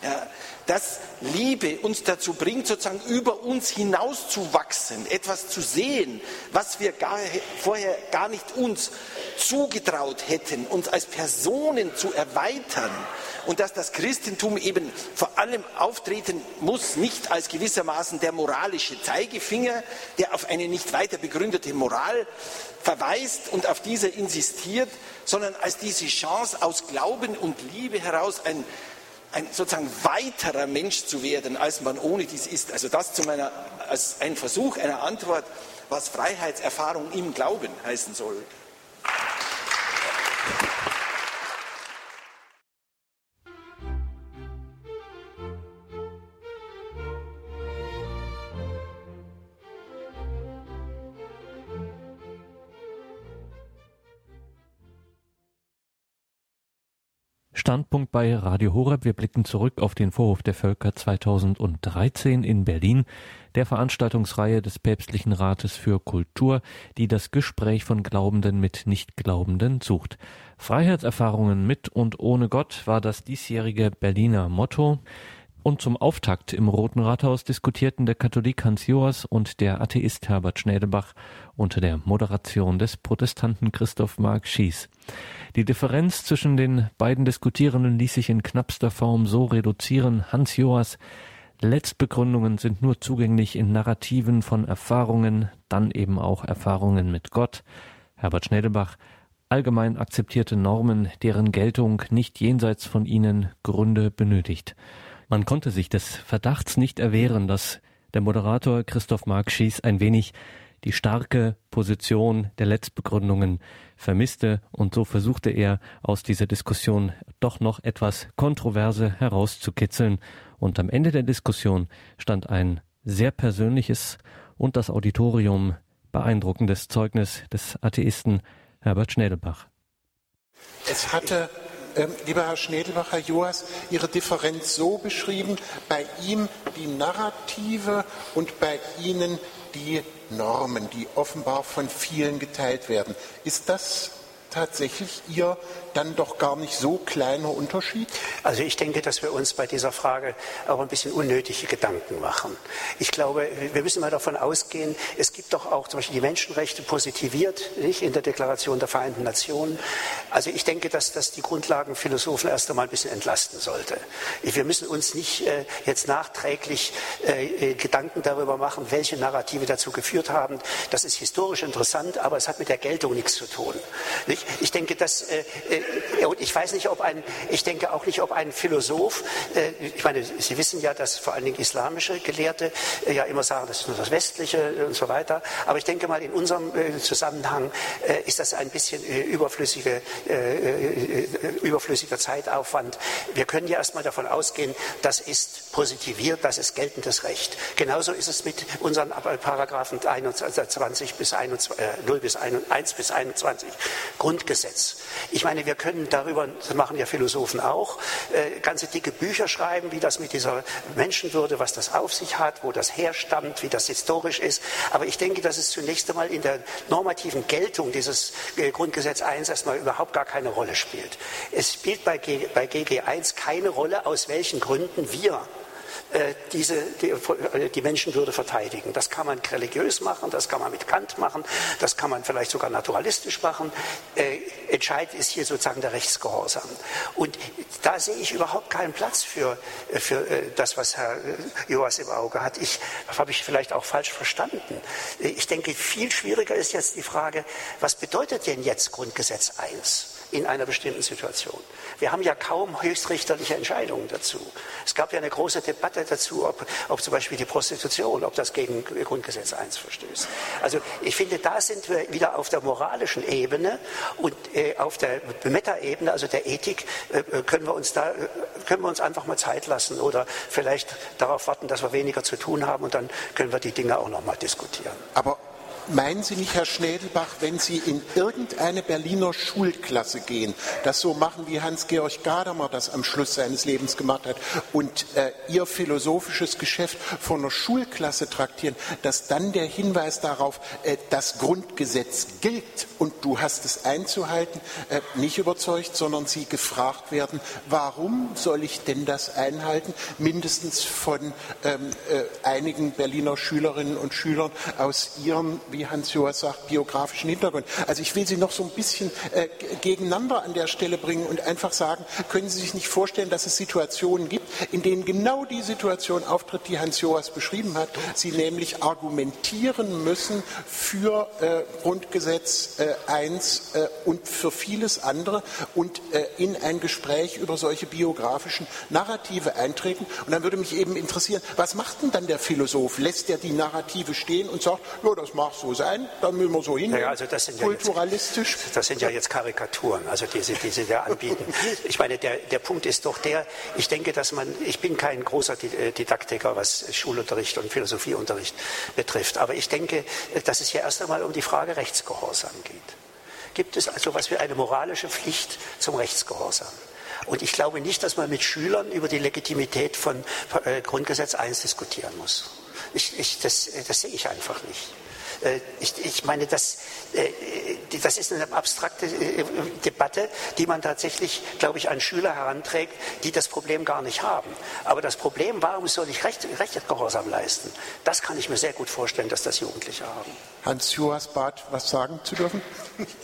Speaker 7: Ja, dass Liebe uns dazu bringt, sozusagen über uns hinauszuwachsen, etwas zu sehen, was wir gar, vorher gar nicht uns zugetraut hätten, uns als Personen zu erweitern. Und dass das Christentum eben vor allem auftreten muss, nicht als gewissermaßen der moralische Zeigefinger, der auf eine nicht weiter begründete Moral verweist und auf diese insistiert, sondern als diese Chance aus Glauben und Liebe heraus ein ein sozusagen weiterer Mensch zu werden, als man ohne dies ist. Also das zu meiner, als ein Versuch einer Antwort, was Freiheitserfahrung im Glauben heißen soll.
Speaker 2: Standpunkt bei Radio Horeb. Wir blicken zurück auf den Vorhof der Völker 2013 in Berlin, der Veranstaltungsreihe des Päpstlichen Rates für Kultur, die das Gespräch von Glaubenden mit Nichtglaubenden sucht. Freiheitserfahrungen mit und ohne Gott war das diesjährige Berliner Motto. Und zum Auftakt im Roten Rathaus diskutierten der Katholik Hans Joas und der Atheist Herbert Schnädelbach unter der Moderation des Protestanten Christoph Mark Schies. Die Differenz zwischen den beiden Diskutierenden ließ sich in knappster Form so reduzieren. Hans Joas Letztbegründungen sind nur zugänglich in Narrativen von Erfahrungen, dann eben auch Erfahrungen mit Gott. Herbert Schnädelbach allgemein akzeptierte Normen, deren Geltung nicht jenseits von ihnen Gründe benötigt. Man konnte sich des Verdachts nicht erwehren, dass der Moderator Christoph Mark Schies ein wenig die starke Position der Letztbegründungen vermisste und so versuchte er aus dieser Diskussion doch noch etwas Kontroverse herauszukitzeln und am Ende der Diskussion stand ein sehr persönliches und das Auditorium beeindruckendes Zeugnis des Atheisten Herbert Schnädelbach.
Speaker 5: Es hatte lieber Herr Schnedelbacher, Joas, Ihre Differenz so beschrieben, bei ihm die Narrative und bei Ihnen die Normen, die offenbar von vielen geteilt werden. Ist das tatsächlich Ihr dann doch gar nicht so kleiner Unterschied?
Speaker 6: Also ich denke, dass wir uns bei dieser Frage auch ein bisschen unnötige Gedanken machen. Ich glaube, wir müssen mal davon ausgehen, es gibt doch auch zum Beispiel die Menschenrechte positiviert nicht, in der Deklaration der Vereinten Nationen. Also ich denke, dass das die Grundlagenphilosophen erst einmal ein bisschen entlasten sollte. Wir müssen uns nicht äh, jetzt nachträglich äh, äh, Gedanken darüber machen, welche Narrative dazu geführt haben. Das ist historisch interessant, aber es hat mit der Geltung nichts zu tun. Nicht? Ich denke, dass äh, äh ich weiß nicht, ob ein, ich denke auch nicht, ob ein Philosoph, äh, ich meine, Sie wissen ja, dass vor allen Dingen islamische Gelehrte äh, ja immer sagen, das ist nur das Westliche und so weiter. Aber ich denke mal, in unserem äh, Zusammenhang ist das ein bisschen überflüssige, überflüssiger Zeitaufwand. Wir können ja erstmal davon ausgehen, das ist positiviert, das ist geltendes Recht. Genauso ist es mit unseren Paragraphen 21 bis 21, 0 bis 1 bis 21 Grund Grundgesetz. Ich meine, wir können darüber, das machen ja Philosophen auch, äh, ganze dicke Bücher schreiben, wie das mit dieser Menschenwürde, was das auf sich hat, wo das herstammt, wie das historisch ist. Aber ich denke, dass es zunächst einmal in der normativen Geltung dieses äh, Grundgesetz 1 erstmal überhaupt gar keine Rolle spielt. Es spielt bei, G, bei GG1 keine Rolle, aus welchen Gründen wir diese, die, äh, die, Menschenwürde verteidigen. Das kann man religiös machen, das kann man mit Kant machen, das kann man vielleicht sogar naturalistisch machen. Äh, entscheidend ist hier sozusagen der Rechtsgehorsam. Und da sehe ich überhaupt keinen Platz für, äh, für äh, das, was Herr Joas im Auge hat. Ich habe ich vielleicht auch falsch verstanden. Ich denke, viel schwieriger ist jetzt die Frage, was bedeutet denn jetzt Grundgesetz 1? In einer bestimmten Situation. Wir haben ja kaum höchstrichterliche Entscheidungen dazu. Es gab ja eine große Debatte dazu, ob, ob zum Beispiel die Prostitution, ob das gegen Grundgesetz 1 verstößt. Also ich finde, da sind wir wieder auf der moralischen Ebene und äh, auf der Meta-Ebene, also der Ethik, äh, äh können wir uns da äh, können wir uns einfach mal Zeit lassen oder vielleicht darauf warten, dass wir weniger zu tun haben und dann können wir die Dinge auch noch mal diskutieren.
Speaker 5: Aber Meinen Sie nicht, Herr Schnedelbach, wenn Sie in irgendeine Berliner Schulklasse gehen, das so machen, wie Hans-Georg Gadamer das am Schluss seines Lebens gemacht hat, und äh, Ihr philosophisches Geschäft von einer Schulklasse traktieren, dass dann der Hinweis darauf, äh, das Grundgesetz gilt und du hast es einzuhalten, äh, nicht überzeugt, sondern Sie gefragt werden, warum soll ich denn das einhalten? Mindestens von ähm, äh, einigen Berliner Schülerinnen und Schülern aus ihrem wie Hans-Joas sagt, biografischen Hintergrund. Also ich will Sie noch so ein bisschen äh, gegeneinander an der Stelle bringen und einfach sagen, können Sie sich nicht vorstellen, dass es Situationen gibt, in denen genau die Situation auftritt, die Hans-Joas beschrieben hat, Sie nämlich argumentieren müssen für äh, Grundgesetz äh, 1 äh, und für vieles andere und äh, in ein Gespräch über solche biografischen Narrative eintreten. Und dann würde mich eben interessieren, was macht denn dann der Philosoph? Lässt er die Narrative stehen und sagt, ja, das machst so sein, dann müssen wir so hin.
Speaker 6: Ja, also das sind ja kulturalistisch. Jetzt, das sind ja jetzt Karikaturen, also die, die sie da anbieten. Ich meine, der, der Punkt ist doch der, ich denke, dass man, ich bin kein großer äh, Didaktiker, was Schulunterricht und Philosophieunterricht betrifft, aber ich denke, dass es ja erst einmal um die Frage Rechtsgehorsam geht. Gibt es also was wie eine moralische Pflicht zum Rechtsgehorsam? Und ich glaube nicht, dass man mit Schülern über die Legitimität von äh, Grundgesetz 1 diskutieren muss. Ich, ich, das, das sehe ich einfach nicht. Äh, ich, ich meine, das, äh, das ist eine abstrakte äh, Debatte, die man tatsächlich, glaube ich, an Schüler heranträgt, die das Problem gar nicht haben. Aber das Problem, warum soll ich Recht, Rechtsgehorsam leisten, das kann ich mir sehr gut vorstellen, dass das Jugendliche haben.
Speaker 5: Hans-Joas Barth, was sagen zu dürfen?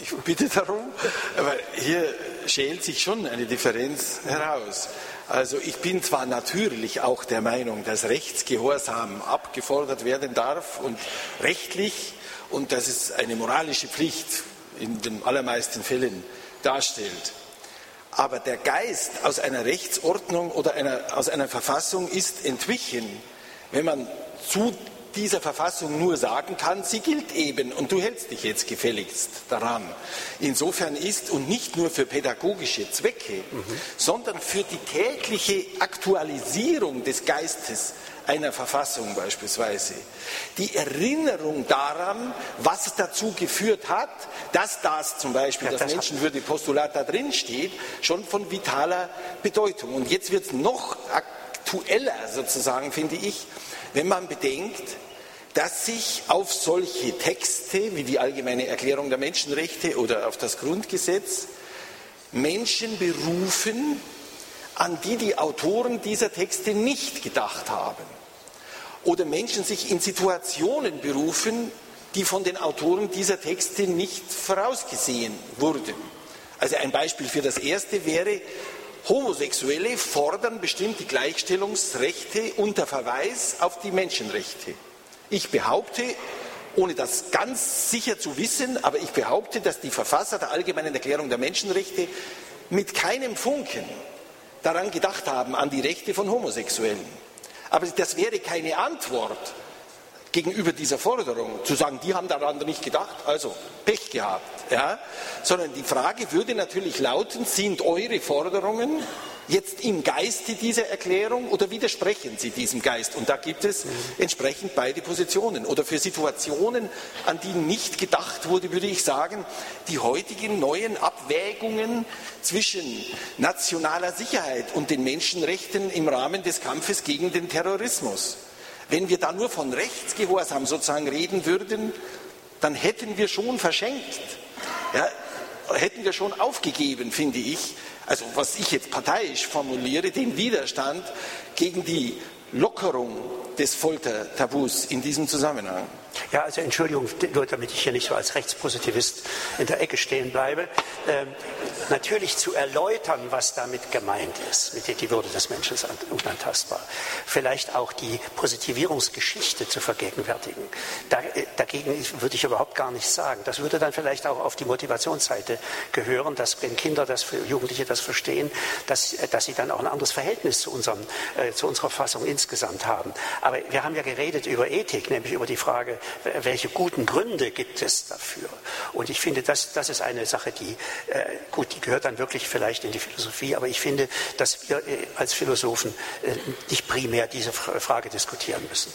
Speaker 7: Ich bitte darum, aber hier schält sich schon eine Differenz heraus. Also ich bin zwar natürlich auch der Meinung, dass Rechtsgehorsam abgefordert werden darf und rechtlich und dass es eine moralische Pflicht in den allermeisten Fällen darstellt. Aber der Geist aus einer Rechtsordnung oder einer, aus einer Verfassung ist entwichen, wenn man zu dieser Verfassung nur sagen kann, sie gilt eben und du hältst dich jetzt gefälligst daran. Insofern ist und nicht nur für pädagogische Zwecke, mhm. sondern für die tägliche Aktualisierung des Geistes einer Verfassung beispielsweise, die Erinnerung daran, was dazu geführt hat, dass das zum Beispiel ja, das, das Menschenwürde-Postulat da drin steht, schon von vitaler Bedeutung. Und jetzt wird es noch aktueller sozusagen, finde ich, wenn man bedenkt, dass sich auf solche Texte wie die Allgemeine Erklärung der Menschenrechte oder auf das Grundgesetz Menschen berufen, an die die Autoren dieser Texte nicht gedacht haben. Oder Menschen sich in Situationen berufen, die von den Autoren dieser Texte nicht vorausgesehen wurden. Also ein Beispiel für das erste wäre, Homosexuelle fordern bestimmte Gleichstellungsrechte unter Verweis auf die Menschenrechte. Ich behaupte, ohne das ganz sicher zu wissen, aber ich behaupte, dass die Verfasser der Allgemeinen Erklärung der Menschenrechte mit keinem Funken daran gedacht haben, an die Rechte von Homosexuellen. Aber das wäre keine Antwort gegenüber dieser Forderung, zu sagen, die haben daran nicht gedacht, also Pech gehabt. Ja? Sondern die Frage würde natürlich lauten, sind eure Forderungen jetzt im Geiste dieser Erklärung oder widersprechen Sie diesem Geist? Und da gibt es entsprechend beide Positionen. Oder für Situationen, an die nicht gedacht wurde, würde ich sagen, die heutigen neuen Abwägungen zwischen nationaler Sicherheit und den Menschenrechten im Rahmen des Kampfes gegen den Terrorismus. Wenn wir da nur von Rechtsgehorsam sozusagen reden würden, dann hätten wir schon verschenkt. Ja, hätten wir schon aufgegeben, finde ich, also was ich jetzt parteiisch formuliere, den Widerstand gegen die Lockerung des Foltertabus in diesem Zusammenhang.
Speaker 6: Ja, also Entschuldigung, nur damit ich hier nicht so als Rechtspositivist in der Ecke stehen bleibe. Ähm, natürlich zu erläutern, was damit gemeint ist, mit die Würde des Menschen ist unantastbar. Vielleicht auch die Positivierungsgeschichte zu vergegenwärtigen. Da, äh, dagegen würde ich überhaupt gar nichts sagen. Das würde dann vielleicht auch auf die Motivationsseite gehören, dass wenn Kinder das, Jugendliche das verstehen, dass, äh, dass sie dann auch ein anderes Verhältnis zu, unserem, äh, zu unserer Fassung insgesamt haben. Aber wir haben ja geredet über Ethik, nämlich über die Frage, welche guten Gründe gibt es dafür? Und ich finde, das, das ist eine Sache, die, äh, gut, die gehört dann wirklich vielleicht in die Philosophie, aber ich finde, dass wir äh, als Philosophen äh, nicht primär diese Frage diskutieren müssen.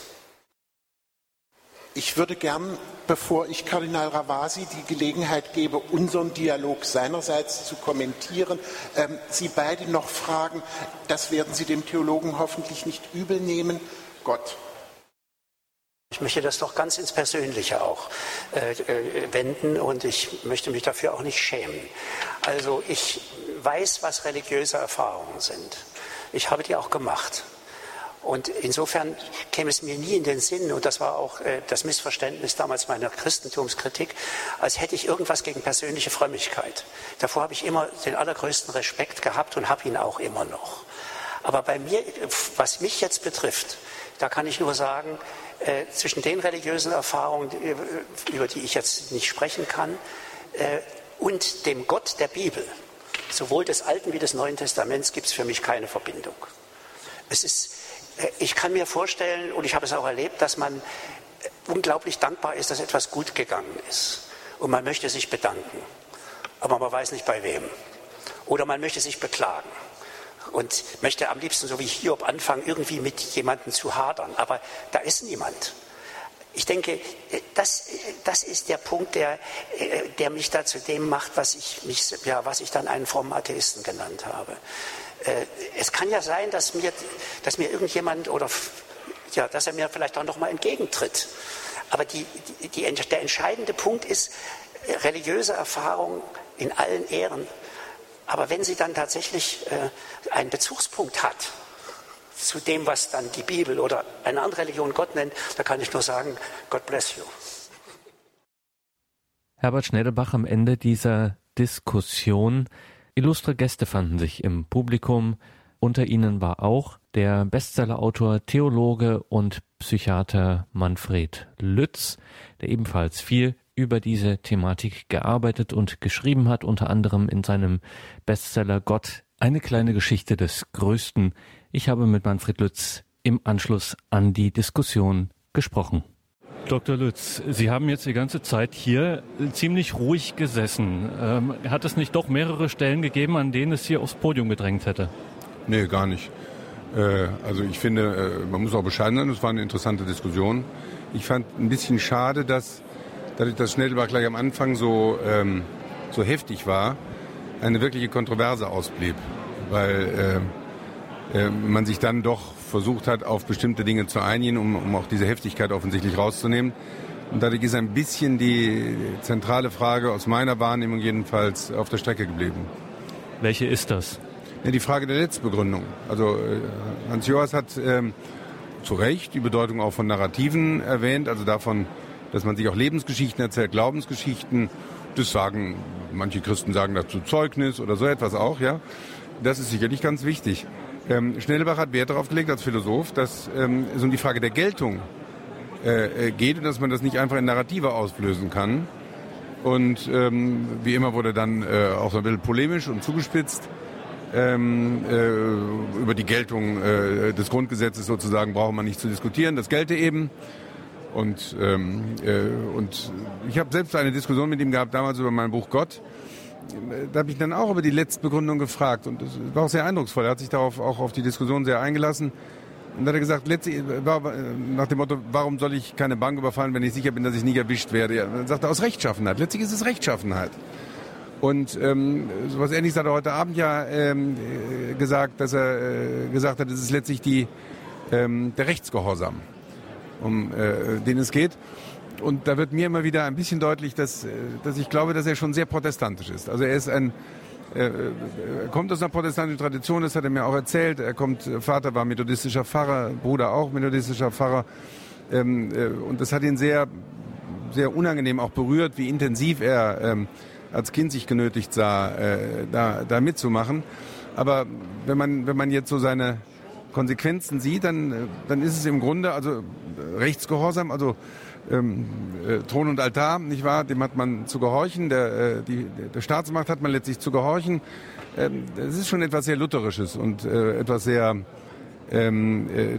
Speaker 5: Ich würde gern, bevor ich Kardinal Ravasi die Gelegenheit gebe, unseren Dialog seinerseits zu kommentieren, ähm, Sie beide noch fragen, das werden Sie dem Theologen hoffentlich nicht übel nehmen. Gott,
Speaker 6: ich möchte das doch ganz ins Persönliche auch äh, äh, wenden und ich möchte mich dafür auch nicht schämen. Also ich weiß, was religiöse Erfahrungen sind. Ich habe die auch gemacht. Und insofern käme es mir nie in den Sinn, und das war auch äh, das Missverständnis damals meiner Christentumskritik, als hätte ich irgendwas gegen persönliche Frömmigkeit. Davor habe ich immer den allergrößten Respekt gehabt und habe ihn auch immer noch. Aber bei mir, was mich jetzt betrifft, da kann ich nur sagen, äh, zwischen den religiösen Erfahrungen, äh, über die ich jetzt nicht sprechen kann, äh, und dem Gott der Bibel, sowohl des Alten wie des Neuen Testaments, gibt es für mich keine Verbindung. Es ist, äh, ich kann mir vorstellen, und ich habe es auch erlebt, dass man äh, unglaublich dankbar ist, dass etwas gut gegangen ist. Und man möchte sich bedanken, aber man weiß nicht bei wem. Oder man möchte sich beklagen und möchte am liebsten, so wie Hiob, anfangen, irgendwie mit jemandem zu hadern. Aber da ist niemand. Ich denke, das, das ist der Punkt, der, der mich da zu dem macht, was ich, mich, ja, was ich dann einen frommen Atheisten genannt habe. Äh, es kann ja sein, dass mir, dass mir irgendjemand oder ja, dass er mir vielleicht auch noch mal entgegentritt. Aber die, die, die, der entscheidende Punkt ist, religiöse Erfahrung in allen Ehren aber wenn sie dann tatsächlich äh, einen Bezugspunkt hat zu dem, was dann die Bibel oder eine andere Religion Gott nennt, da kann ich nur sagen, God bless you.
Speaker 2: Herbert Schnellbach am Ende dieser Diskussion. Illustre Gäste fanden sich im Publikum. Unter ihnen war auch der Bestsellerautor, Theologe und Psychiater Manfred Lütz, der ebenfalls viel über diese Thematik gearbeitet und geschrieben hat, unter anderem in seinem Bestseller Gott, eine kleine Geschichte des Größten. Ich habe mit Manfred Lütz im Anschluss an die Diskussion gesprochen. Dr. Lütz, Sie haben jetzt die ganze Zeit hier ziemlich ruhig gesessen. Ähm, hat es nicht doch mehrere Stellen gegeben, an denen es hier aufs Podium gedrängt hätte?
Speaker 8: Nee, gar nicht. Äh, also ich finde, äh, man muss auch bescheiden sein, es war eine interessante Diskussion. Ich fand ein bisschen schade, dass dadurch, dass Schnellbach gleich am Anfang so, ähm, so heftig war, eine wirkliche Kontroverse ausblieb, weil äh, äh, man sich dann doch versucht hat, auf bestimmte Dinge zu einigen, um, um auch diese Heftigkeit offensichtlich rauszunehmen. Und dadurch ist ein bisschen die zentrale Frage aus meiner Wahrnehmung jedenfalls auf der Strecke geblieben.
Speaker 2: Welche ist das?
Speaker 8: Ja, die Frage der Letztbegründung. Also äh, Hans Joas hat ähm, zu Recht die Bedeutung auch von Narrativen erwähnt, also davon, dass man sich auch Lebensgeschichten erzählt, Glaubensgeschichten. Das sagen, manche Christen sagen dazu Zeugnis oder so etwas auch, ja. Das ist sicherlich ganz wichtig. Ähm, Schnellbach hat Wert darauf gelegt als Philosoph, dass ähm, es um die Frage der Geltung äh, äh, geht und dass man das nicht einfach in Narrative auslösen kann. Und ähm, wie immer wurde dann äh, auch so ein bisschen polemisch und zugespitzt. Ähm, äh, über die Geltung äh, des Grundgesetzes sozusagen braucht man nicht zu diskutieren. Das gelte eben. Und, ähm, äh, und ich habe selbst eine Diskussion mit ihm gehabt, damals über mein Buch Gott. da habe ich dann auch über die Letztbegründung gefragt und das war auch sehr eindrucksvoll. Er hat sich darauf auch auf die Diskussion sehr eingelassen. Und dann hat er gesagt, letztlich war, nach dem Motto, warum soll ich keine Bank überfallen, wenn ich sicher bin, dass ich nie erwischt werde? Ja, dann sagt er, aus Rechtschaffenheit. Letztlich ist es Rechtschaffenheit. Und ähm, sowas Ähnliches hat er heute Abend ja ähm, gesagt, dass er äh, gesagt hat, es ist letztlich die, ähm, der Rechtsgehorsam, um äh, den es geht. Und da wird mir immer wieder ein bisschen deutlich, dass, äh, dass ich glaube, dass er schon sehr protestantisch ist. Also er ist ein, er kommt aus einer protestantischen Tradition, das hat er mir auch erzählt. Er kommt, Vater war methodistischer Pfarrer, Bruder auch methodistischer Pfarrer. Ähm, äh, und das hat ihn sehr, sehr unangenehm auch berührt, wie intensiv er ähm, als Kind sich genötigt sah, äh, da, da mitzumachen. Aber wenn man, wenn man jetzt so seine Konsequenzen sieht, dann, dann ist es im Grunde also Rechtsgehorsam, also ähm, äh, Thron und Altar, nicht wahr? Dem hat man zu gehorchen. Der, äh, die, der Staatsmacht hat man letztlich zu gehorchen. Ähm, das ist schon etwas sehr Lutherisches und äh, etwas sehr ähm, äh,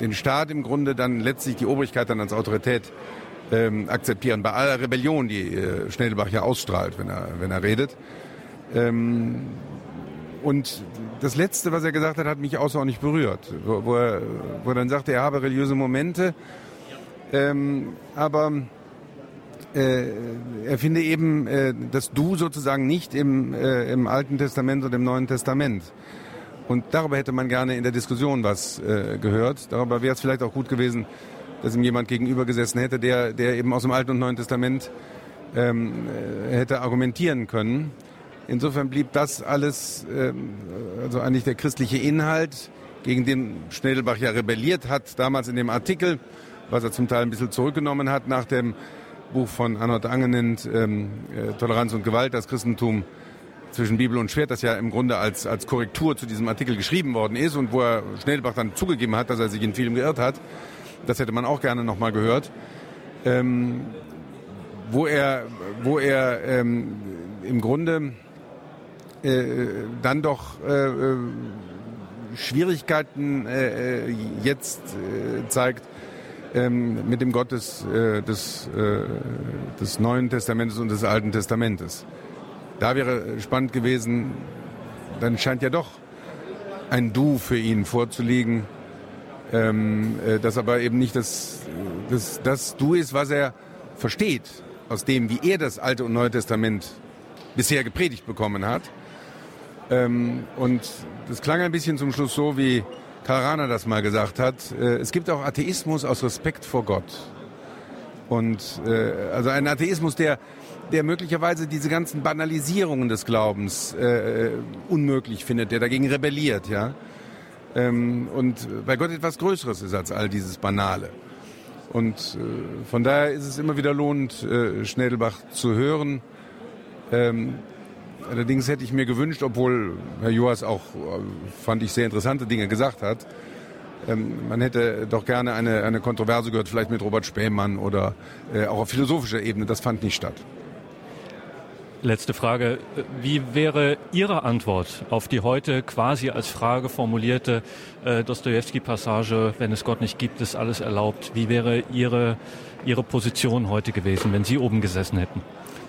Speaker 8: den Staat im Grunde dann letztlich die Obrigkeit dann als Autorität ähm, akzeptieren. Bei aller Rebellion, die äh, Schnellbach ja ausstrahlt, wenn er, wenn er redet. Ähm, und das Letzte, was er gesagt hat, hat mich außerordentlich berührt, wo, wo, er, wo er dann sagte, er habe religiöse Momente, ähm, aber äh, er finde eben äh, das Du sozusagen nicht im, äh, im Alten Testament und im Neuen Testament. Und darüber hätte man gerne in der Diskussion was äh, gehört. Darüber wäre es vielleicht auch gut gewesen, dass ihm jemand gegenüber gesessen hätte, der, der eben aus dem Alten und Neuen Testament ähm, äh, hätte argumentieren können. Insofern blieb das alles, ähm, also eigentlich der christliche Inhalt, gegen den Schnellbach ja rebelliert hat, damals in dem Artikel, was er zum Teil ein bisschen zurückgenommen hat nach dem Buch von Arnold Angenent, ähm, äh, Toleranz und Gewalt, das Christentum zwischen Bibel und Schwert, das ja im Grunde als, als Korrektur zu diesem Artikel geschrieben worden ist und wo er Schnellbach dann zugegeben hat, dass er sich in vielem geirrt hat. Das hätte man auch gerne nochmal gehört. Ähm, wo er, wo er ähm, im Grunde äh, dann doch äh, äh Schwierigkeiten äh, äh, jetzt äh, zeigt, ähm, mit dem Gott des, äh, des, äh, des Neuen Testamentes und des Alten Testamentes. Da wäre spannend gewesen, dann scheint ja doch ein Du für ihn vorzuliegen, ähm, äh, das aber eben nicht das, das, das Du ist, was er versteht, aus dem, wie er das Alte und Neue Testament bisher gepredigt bekommen hat. Ähm, und das klang ein bisschen zum Schluss so, wie Karl Rahner das mal gesagt hat, äh, es gibt auch Atheismus aus Respekt vor Gott. Und äh, also ein Atheismus, der, der möglicherweise diese ganzen Banalisierungen des Glaubens äh, unmöglich findet, der dagegen rebelliert, ja. Ähm, und bei Gott etwas Größeres ist als all dieses Banale. Und äh, von daher ist es immer wieder lohnend, äh, Schnädelbach zu hören. Ähm, Allerdings hätte ich mir gewünscht, obwohl Herr Joas auch, äh, fand ich, sehr interessante Dinge gesagt hat, ähm, man hätte doch gerne eine, eine Kontroverse gehört, vielleicht mit Robert Spähmann oder äh, auch auf philosophischer Ebene. Das fand nicht statt.
Speaker 2: Letzte Frage. Wie wäre Ihre Antwort auf die heute quasi als Frage formulierte äh, Dostoevsky-Passage, wenn es Gott nicht gibt, ist alles erlaubt? Wie wäre Ihre, Ihre Position heute gewesen, wenn Sie oben gesessen hätten?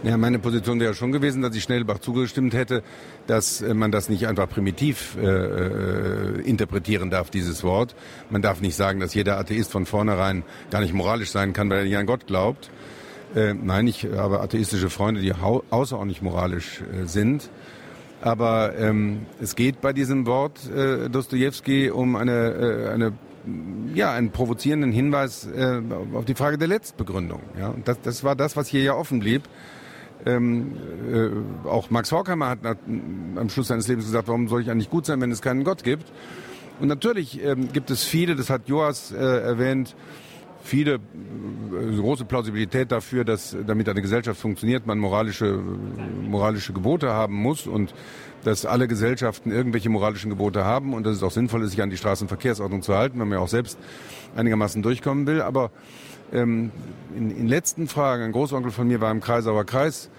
Speaker 8: Ja, meine Position wäre schon gewesen, dass ich Schnellbach zugestimmt hätte, dass äh, man das nicht einfach primitiv äh, äh, interpretieren darf, dieses Wort. Man darf nicht sagen, dass jeder Atheist von vornherein gar nicht moralisch sein kann, weil er nicht an Gott glaubt. Äh, nein, ich habe atheistische Freunde, die außerordentlich moralisch äh, sind. Aber ähm, es geht bei diesem Wort äh, Dostoevsky um eine, äh, eine ja, einen provozierenden Hinweis äh, auf die Frage der Letztbegründung. Ja? Und das, das war das, was hier ja offen blieb. Ähm, äh, auch Max Horkheimer hat, hat, am Schluss seines Lebens gesagt, warum soll ich eigentlich gut sein, wenn es keinen Gott gibt? Und natürlich ähm, gibt es viele, das hat Joas äh, erwähnt, viele äh, große Plausibilität dafür, dass damit eine Gesellschaft funktioniert, man moralische, moralische Gebote haben muss und dass alle Gesellschaften irgendwelche moralischen Gebote haben und dass es auch sinnvoll ist, sich an die Straßenverkehrsordnung zu halten, wenn man ja auch selbst einigermaßen durchkommen will. Aber ähm, in, in letzten Fragen, ein Großonkel von mir war im Kreisauer Kreis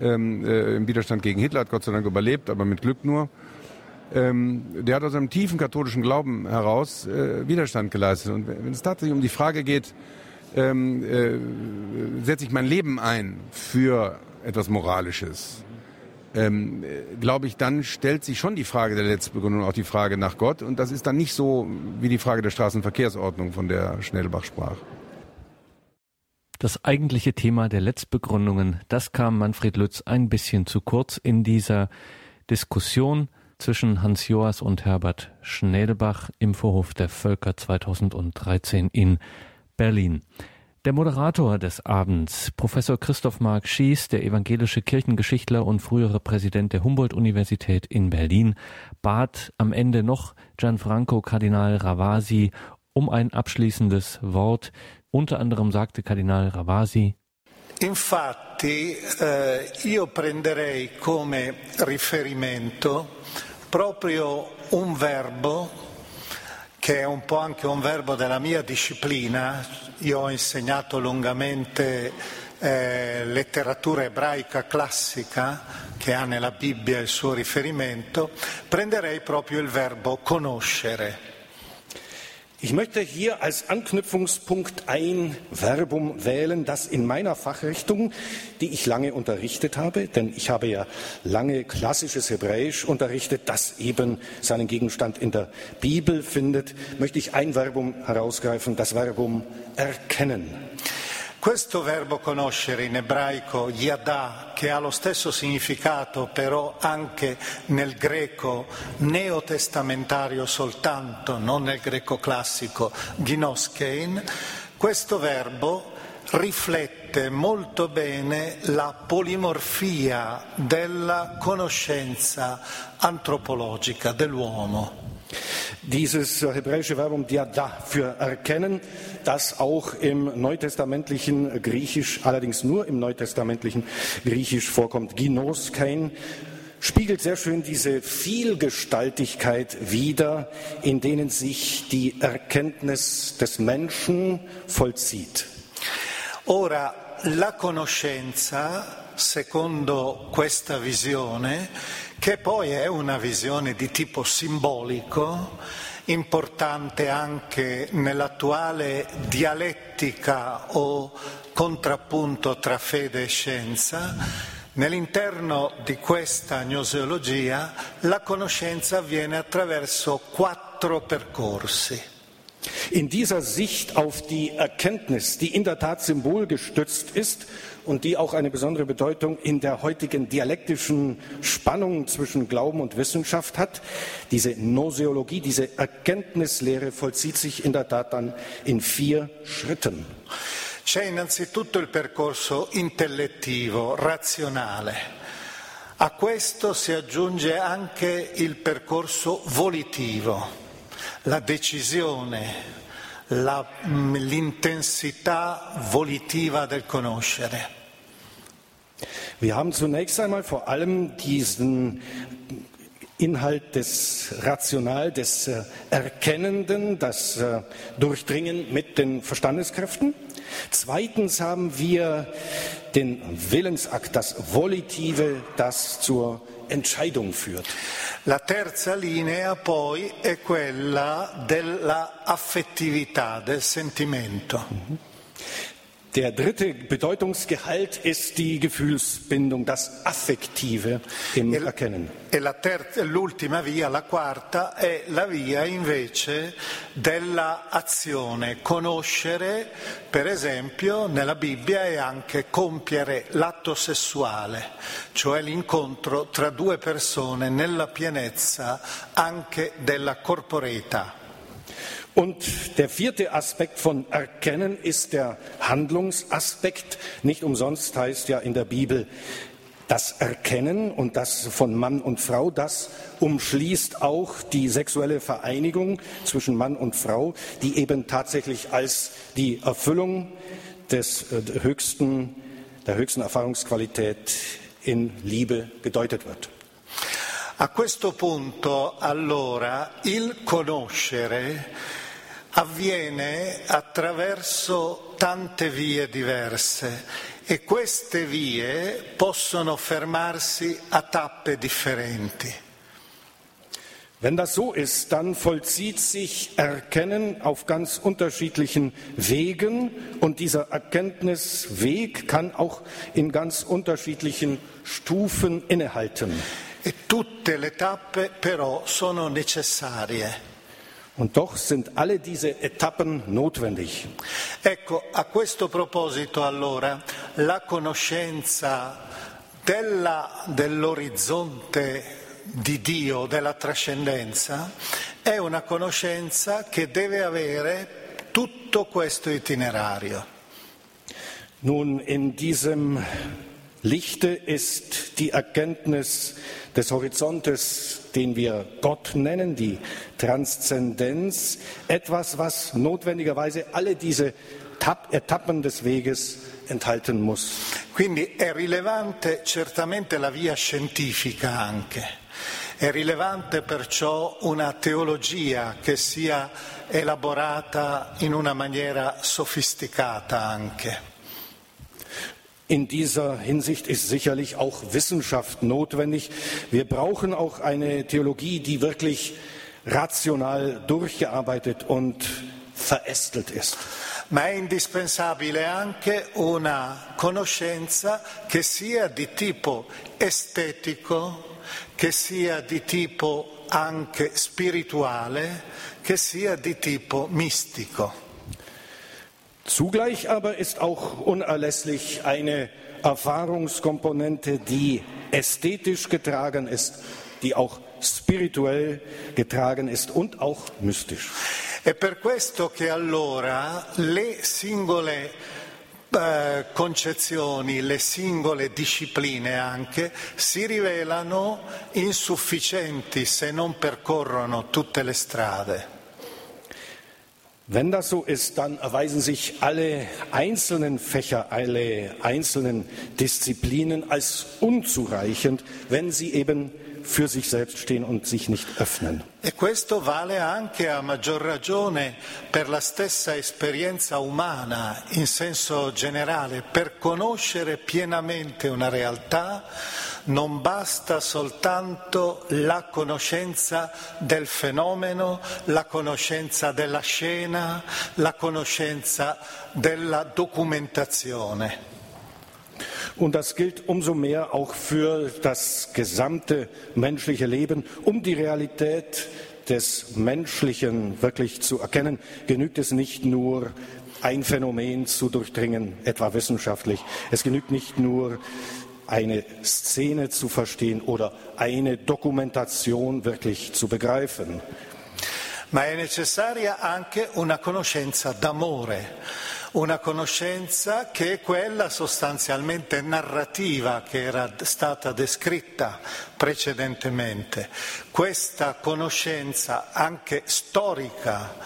Speaker 8: ähm, äh, im Widerstand gegen Hitler, hat Gott sei Dank überlebt, aber mit Glück nur. Ähm, der hat aus einem tiefen katholischen Glauben heraus äh, Widerstand geleistet. Und wenn es tatsächlich um die Frage geht, ähm, äh, setze ich mein Leben ein für etwas Moralisches, ähm, glaube ich, dann stellt sich schon die Frage der Letztbegründung auch die Frage nach Gott. Und das ist dann nicht so wie die Frage der Straßenverkehrsordnung, von der Schnellbach sprach.
Speaker 2: Das eigentliche Thema der Letztbegründungen, das kam Manfred Lütz ein bisschen zu kurz in dieser Diskussion zwischen Hans Joas und Herbert Schnellbach im Vorhof der Völker 2013 in Berlin. Der Moderator des Abends, Professor Christoph Mark Schies, der evangelische Kirchengeschichtler und frühere Präsident der Humboldt-Universität in Berlin, bat am Ende noch Gianfranco Kardinal Ravasi um ein abschließendes Wort. Unter anderem sagte Kardinal Ravasi,
Speaker 9: Infatti eh, io prenderei come riferimento proprio un verbo che è un po' anche un verbo della mia disciplina. Io ho insegnato lungamente eh, letteratura ebraica classica che ha nella Bibbia il suo riferimento, prenderei proprio il verbo conoscere.
Speaker 10: Ich möchte hier als Anknüpfungspunkt ein Verbum wählen, das in meiner Fachrichtung, die ich lange unterrichtet habe, denn ich habe ja lange klassisches Hebräisch unterrichtet, das eben seinen Gegenstand in der Bibel findet, möchte ich ein Verbum herausgreifen, das Verbum erkennen.
Speaker 9: Questo verbo conoscere in ebraico, yada, che ha lo stesso significato però anche nel greco neotestamentario soltanto, non nel greco classico, ginoskein, questo verbo riflette molto bene la polimorfia della conoscenza antropologica dell'uomo.
Speaker 10: Dieses hebräische Verbum diada für erkennen, das auch im neutestamentlichen Griechisch, allerdings nur im neutestamentlichen Griechisch vorkommt, ginos kein, spiegelt sehr schön diese Vielgestaltigkeit wider, in denen sich die Erkenntnis des Menschen vollzieht.
Speaker 9: Ora, la conoscenza, secondo questa visione, che poi è una visione di tipo simbolico, importante anche nell'attuale dialettica o contrappunto tra fede e scienza, nell'interno di questa gnoseologia la conoscenza avviene attraverso quattro percorsi.
Speaker 10: In dieser Sicht auf die Erkenntnis, die in der Tat symbolgestützt ist und die auch eine besondere Bedeutung in der heutigen dialektischen Spannung zwischen Glauben und Wissenschaft hat, diese Noseologie, diese Erkenntnislehre vollzieht sich in der Tat dann in vier Schritten.
Speaker 9: C'è innanzitutto il percorso intellettivo, razionale. A questo si aggiunge anche il percorso volitivo la decisione, la, l'intensità volitiva del conoscere.
Speaker 10: Wir haben zunächst einmal vor allem diesen Inhalt des Rational, des äh, Erkennenden, das äh, Durchdringen mit den Verstandeskräften. Zweitens haben wir den Willensakt, das Volitive, das zur Entscheidung führt.
Speaker 9: La terza linea poi è quella della affettività, del sentimento.
Speaker 10: Mhm. Der dritte Bedeutungsgehalt ist die Gefühlsbindung, das Affektive im e, Erkennen.
Speaker 9: E la terza, l'ultima via, la quarta, è la via invece dell'azione. Conoscere, per esempio, nella Bibbia è anche compiere l'atto sessuale, cioè l'incontro tra due persone nella pienezza anche della corporeità.
Speaker 10: Und der vierte Aspekt von Erkennen ist der Handlungsaspekt. Nicht umsonst heißt ja in der Bibel, das Erkennen und das von Mann und Frau, das umschließt auch die sexuelle Vereinigung zwischen Mann und Frau, die eben tatsächlich als die Erfüllung des äh, höchsten, der höchsten Erfahrungsqualität in Liebe gedeutet wird.
Speaker 9: A questo punto allora il conoscere avviene attraverso tante vie diverse e queste vie possono fermarsi a tappe differenti.
Speaker 10: Wenn das so ist, dann vollzieht sich Erkennen auf ganz unterschiedlichen Wegen und dieser Erkenntnisweg kann auch in ganz unterschiedlichen Stufen innehalten.
Speaker 9: E tutte le tappe però sono necessarie.
Speaker 10: Und doch sind alle diese Etappen notwendig.
Speaker 9: Ecco, a questo proposito allora la conoscenza della, dell'orizzonte di Dio, della trascendenza, è una conoscenza che deve avere tutto questo itinerario.
Speaker 10: Nun, in diesem Lichte ist die Erkenntnis des Horizontes, den wir Gott nennen, die Transzendenz, etwas, was notwendigerweise alle diese Etappen des Weges enthalten muss.
Speaker 9: Quindi è rilevante certamente la via scientifica anche. È rilevante perciò una teologia che sia elaborata in una maniera sofisticata anche.
Speaker 10: In dieser Hinsicht ist sicherlich auch Wissenschaft notwendig. Wir brauchen auch eine Theologie, die wirklich rational durchgearbeitet und verästelt ist.
Speaker 9: Ma è indispensabile anche una conoscenza che sia di tipo estetico, che sia di tipo anche spirituale, che sia di tipo mistico.
Speaker 10: Zugleich aber ist auch unerlässlich eine Erfahrungskomponente, die ästhetisch getragen ist, die auch spirituell getragen ist und auch mystisch.
Speaker 9: È per questo che allora le singole eh, concezioni, le singole discipline anche, si rivelano insufficienti se non percorrono tutte le strade.
Speaker 10: Wenn das so ist, dann erweisen sich alle einzelnen Fächer, alle einzelnen Disziplinen als unzureichend, wenn sie eben für sich selbst stehen und sich nicht öffnen.
Speaker 9: E questo vale anche a maggior ragione per la stessa esperienza umana in senso generale. Per conoscere pienamente una realtà non basta soltanto la conoscenza del fenomeno, la conoscenza della scena, la conoscenza della documentazione.
Speaker 10: Und das gilt umso mehr auch für das gesamte menschliche Leben. Um die Realität des Menschlichen wirklich zu erkennen, genügt es nicht nur, ein Phänomen zu durchdringen, etwa wissenschaftlich. Es genügt nicht nur, eine Szene zu verstehen oder eine Dokumentation wirklich zu begreifen.
Speaker 9: Ma è necessaria anche una conoscenza d'amore una conoscenza che è quella sostanzialmente narrativa che era stata descritta precedentemente. Questa conoscenza anche storica,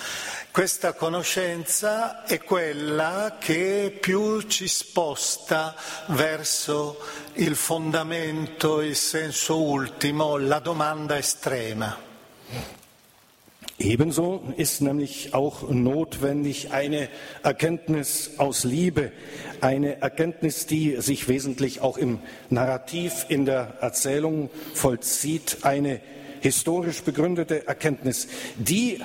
Speaker 9: questa conoscenza è quella che più ci sposta verso il fondamento, il senso ultimo, la domanda estrema.
Speaker 10: Ebenso ist nämlich auch notwendig eine Erkenntnis aus Liebe, eine Erkenntnis, die sich wesentlich auch im Narrativ, in der Erzählung vollzieht, eine historisch begründete Erkenntnis, die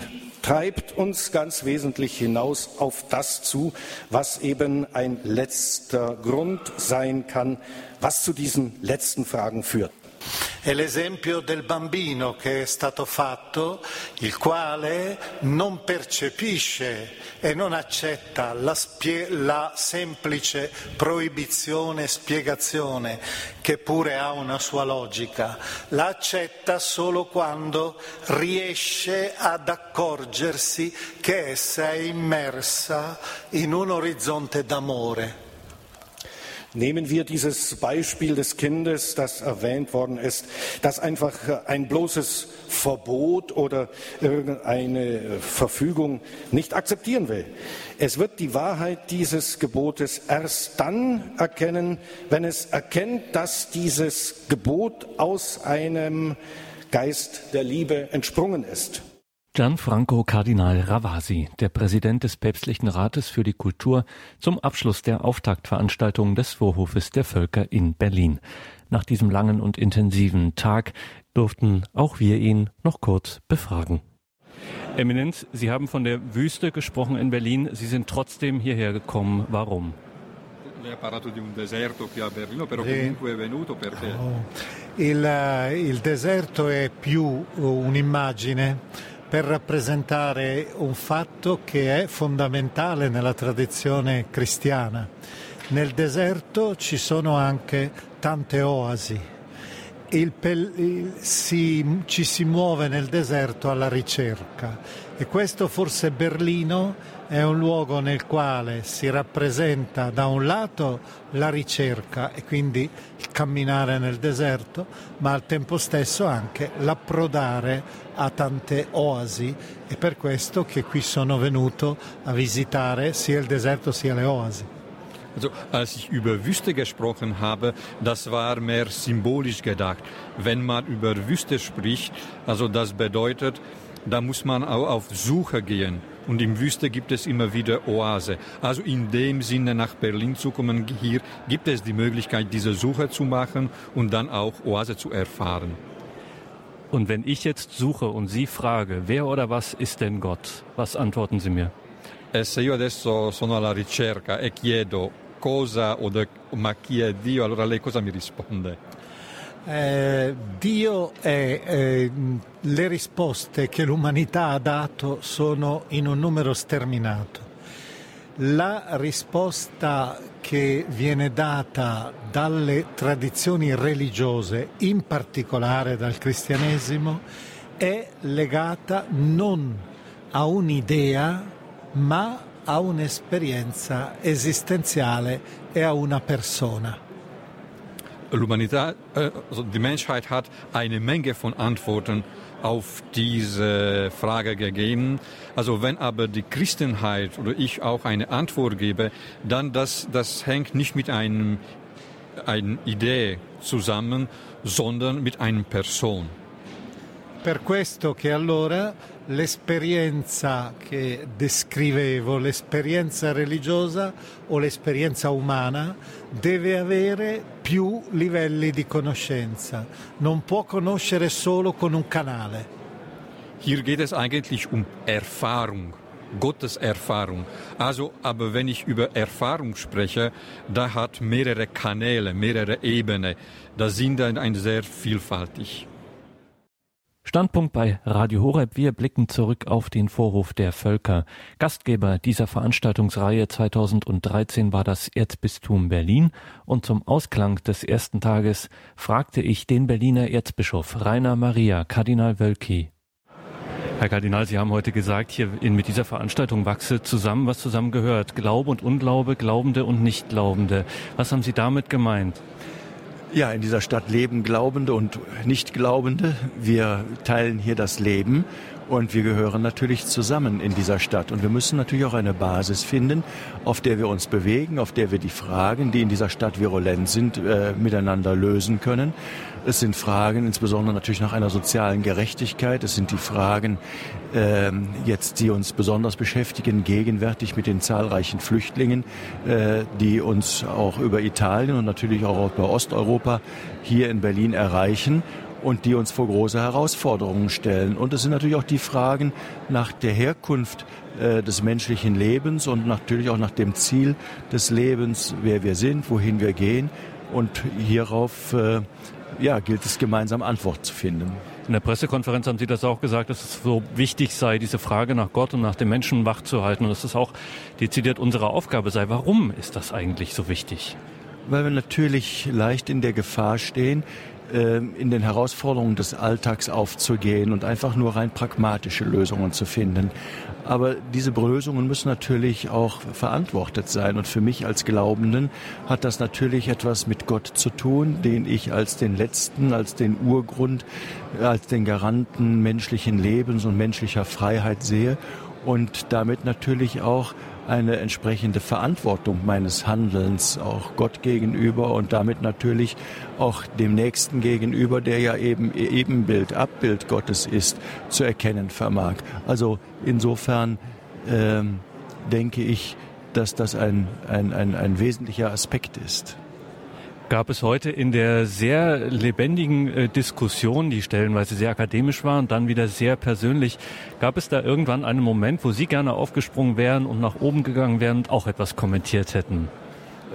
Speaker 10: treibt uns ganz wesentlich hinaus auf das zu, was eben ein letzter Grund sein kann, was zu diesen letzten Fragen führt.
Speaker 9: È l'esempio del bambino che è stato fatto, il quale non percepisce e non accetta la, spie- la semplice proibizione, spiegazione, che pure ha una sua logica, la accetta solo quando riesce ad accorgersi che essa è immersa in un orizzonte d'amore.
Speaker 10: Nehmen wir dieses Beispiel des Kindes, das erwähnt worden ist, das einfach ein bloßes Verbot oder irgendeine Verfügung nicht akzeptieren will. Es wird die Wahrheit dieses Gebotes erst dann erkennen, wenn es erkennt, dass dieses Gebot aus einem Geist der Liebe entsprungen ist.
Speaker 2: Gianfranco Kardinal Ravasi, der Präsident des Päpstlichen Rates für die Kultur, zum Abschluss der Auftaktveranstaltung des Vorhofes der Völker in Berlin. Nach diesem langen und intensiven Tag durften auch wir ihn noch kurz befragen. Eminenz, Sie haben von der Wüste gesprochen in Berlin. Sie sind trotzdem hierher gekommen. Warum?
Speaker 11: Lei ha parlato di un deserto qui a Berlino, però comunque è venuto perché?
Speaker 9: Oh. Il, il deserto è più un'immagine per rappresentare un fatto che è fondamentale nella tradizione cristiana. Nel deserto ci sono anche tante oasi. Il, il, si, ci si muove nel deserto alla ricerca e questo forse Berlino è un luogo nel quale si rappresenta da un lato la ricerca e quindi il camminare nel deserto, ma al tempo stesso anche l'approdare a tante oasi. È per questo che qui sono venuto a visitare sia il deserto sia le oasi.
Speaker 11: Also als ich über Wüste gesprochen habe, das war mehr symbolisch gedacht. Wenn man über Wüste spricht, also das bedeutet, da muss man auch auf Suche gehen. Und im Wüste gibt es immer wieder Oase. Also in dem Sinne nach Berlin zu kommen, hier gibt es die Möglichkeit, diese Suche zu machen und dann auch Oase zu erfahren.
Speaker 2: Und wenn ich jetzt suche und Sie frage, wer oder was ist denn Gott? Was antworten Sie mir?
Speaker 11: E se io adesso sono alla ricerca e chiedo cosa o ma chi è Dio, allora lei cosa mi risponde?
Speaker 9: Eh, Dio è eh, le risposte che l'umanità ha dato sono in un numero sterminato. La risposta che viene data dalle tradizioni religiose, in particolare dal cristianesimo, è legata non a un'idea, ma a un'esperienza esistenziale e a una persona.
Speaker 11: L'Humanität, also die Menschheit hat eine Menge von Antworten auf diese Frage gegeben. Also wenn aber die Christenheit oder ich auch eine Antwort gebe, dann das, das hängt nicht mit einem, einer Idee zusammen, sondern mit einer Person.
Speaker 9: Per questo che allora l'esperienza che descrivevo, l'esperienza religiosa o l'esperienza umana, deve avere più livelli di conoscenza, non può conoscere solo con un canale.
Speaker 11: Hier geht es eigentlich um Erfahrung. Gottes Erfahrung. Also, aber wenn ich über Erfahrung spreche, da hat mehrere Kanäle, mehrere Ebenen. Da sind dann sehr vielfältig.
Speaker 2: Standpunkt bei Radio Horeb. Wir blicken zurück auf den Vorhof der Völker. Gastgeber dieser Veranstaltungsreihe 2013 war das Erzbistum Berlin und zum Ausklang des ersten Tages fragte ich den Berliner Erzbischof Rainer Maria Kardinal Wölki. Herr Kardinal, Sie haben heute gesagt, hier in, mit dieser Veranstaltung wachse zusammen, was zusammengehört. Glaube und Unglaube, Glaubende und Nichtglaubende. Was haben Sie damit gemeint?
Speaker 3: Ja, in dieser Stadt leben Glaubende und Nichtglaubende. Wir teilen hier das Leben und wir gehören natürlich zusammen in dieser Stadt. Und wir müssen natürlich auch eine Basis finden, auf der wir uns bewegen, auf der wir die Fragen, die in dieser Stadt virulent sind, äh, miteinander lösen können. Es sind Fragen insbesondere natürlich nach einer sozialen Gerechtigkeit. Es sind die Fragen äh, jetzt, die uns besonders beschäftigen, gegenwärtig mit den zahlreichen Flüchtlingen, äh, die uns auch über Italien und natürlich auch über Osteuropa hier in Berlin erreichen und die uns vor große Herausforderungen stellen. Und es sind natürlich auch die Fragen nach der Herkunft äh, des menschlichen Lebens und natürlich auch nach dem Ziel des Lebens, wer wir sind, wohin wir gehen. Und hierauf äh, ja, gilt es gemeinsam Antwort zu finden.
Speaker 2: In der Pressekonferenz haben Sie das auch gesagt, dass es so wichtig sei, diese Frage nach Gott und nach dem Menschen wachzuhalten und dass es auch dezidiert unsere Aufgabe sei. Warum ist das eigentlich so wichtig?
Speaker 3: Weil wir natürlich leicht in der Gefahr stehen, in den Herausforderungen des Alltags aufzugehen und einfach nur rein pragmatische Lösungen zu finden. Aber diese Lösungen müssen natürlich auch verantwortet sein. Und für mich als Glaubenden hat das natürlich etwas mit Gott zu tun, den ich als den Letzten, als den Urgrund, als den Garanten menschlichen Lebens und menschlicher Freiheit sehe. und damit natürlich auch eine entsprechende Verantwortung meines Handelns auch Gott gegenüber und damit natürlich auch dem Nächsten gegenüber, der ja eben Ebenbild, Abbild Gottes ist, zu erkennen vermag. Also insofern ähm, denke ich, dass das ein, ein, ein, ein wesentlicher Aspekt ist
Speaker 2: gab es heute in der sehr lebendigen äh, Diskussion, die stellenweise sehr akademisch war und dann wieder sehr persönlich, gab es da irgendwann einen Moment, wo Sie gerne aufgesprungen wären und nach oben gegangen wären und auch etwas kommentiert hätten?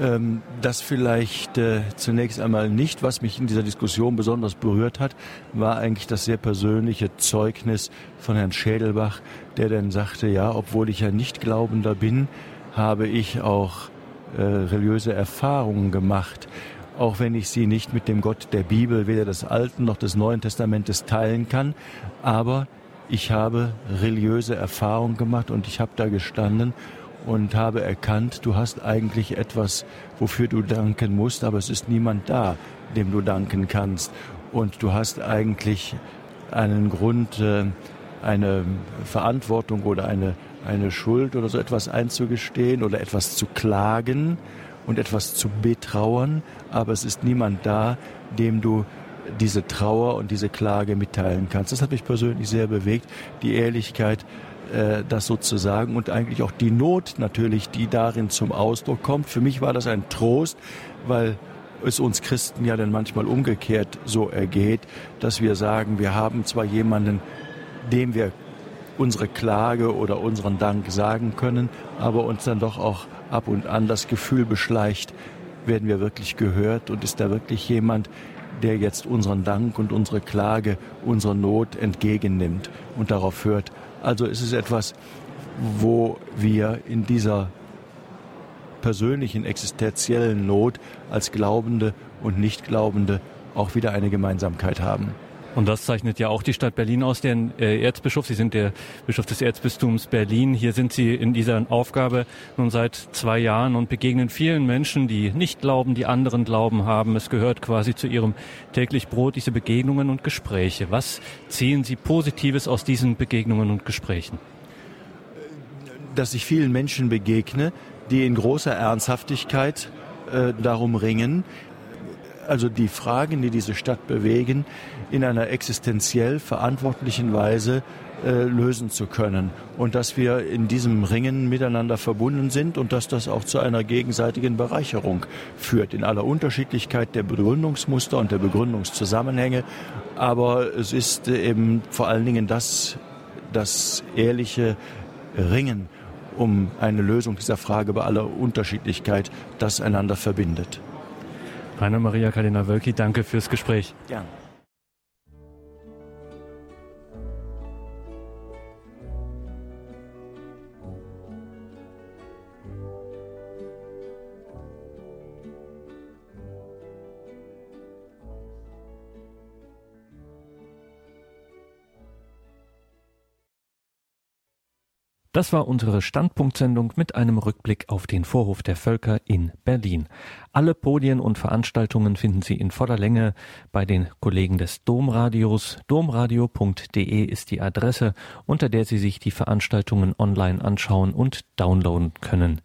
Speaker 3: Ähm, das vielleicht äh, zunächst einmal nicht. Was mich in dieser Diskussion besonders berührt hat, war eigentlich das sehr persönliche Zeugnis von Herrn Schädelbach, der dann sagte, ja, obwohl ich ja nicht Glaubender bin, habe ich auch äh, religiöse Erfahrungen gemacht auch wenn ich sie nicht mit dem Gott der Bibel, weder des Alten noch des Neuen Testamentes teilen kann. Aber ich habe religiöse Erfahrungen gemacht und ich habe da gestanden und habe erkannt, du hast eigentlich etwas, wofür du danken musst, aber es ist niemand da, dem du danken kannst. Und du hast eigentlich einen Grund, äh, eine Verantwortung oder eine, eine Schuld oder so etwas einzugestehen oder etwas zu klagen und etwas zu betrauern, aber es ist niemand da, dem du diese Trauer und diese Klage mitteilen kannst. Das hat mich persönlich sehr bewegt, die Ehrlichkeit, äh, das sozusagen und eigentlich auch die Not natürlich, die darin zum Ausdruck kommt. Für mich war das ein Trost, weil es uns Christen ja dann manchmal umgekehrt so ergeht, dass wir sagen, wir haben zwar jemanden, dem wir unsere Klage oder unseren Dank sagen können, aber uns dann doch auch ab und an das Gefühl beschleicht, werden wir wirklich gehört und ist da wirklich jemand, der jetzt unseren Dank und unsere Klage, unsere Not entgegennimmt und darauf hört. Also ist es etwas, wo wir in dieser persönlichen existenziellen Not als Glaubende und Nichtglaubende auch wieder eine Gemeinsamkeit haben.
Speaker 2: Und das zeichnet ja auch die Stadt Berlin aus, deren äh, Erzbischof. Sie sind der Bischof des Erzbistums Berlin. Hier sind Sie in dieser Aufgabe nun seit zwei Jahren und begegnen vielen Menschen, die nicht glauben, die anderen Glauben haben. Es gehört quasi zu Ihrem täglich Brot, diese Begegnungen und Gespräche. Was ziehen Sie Positives aus diesen Begegnungen und Gesprächen?
Speaker 3: Dass ich vielen Menschen begegne, die in großer Ernsthaftigkeit äh, darum ringen, also die Fragen, die diese Stadt bewegen, in einer existenziell verantwortlichen Weise äh, lösen zu können und dass wir in diesem Ringen miteinander verbunden sind und dass das auch zu einer gegenseitigen Bereicherung führt in aller Unterschiedlichkeit der Begründungsmuster und der Begründungszusammenhänge. Aber es ist eben vor allen Dingen das, das ehrliche Ringen um eine Lösung dieser Frage bei aller Unterschiedlichkeit, das einander verbindet.
Speaker 2: Rainer Maria Kardinal Wölki, danke fürs Gespräch.
Speaker 3: Gerne.
Speaker 2: Das war unsere Standpunktsendung mit einem Rückblick auf den Vorhof der Völker in Berlin. Alle Podien und Veranstaltungen finden Sie in voller Länge bei den Kollegen des Domradios. Domradio.de ist die Adresse, unter der Sie sich die Veranstaltungen online anschauen und downloaden können.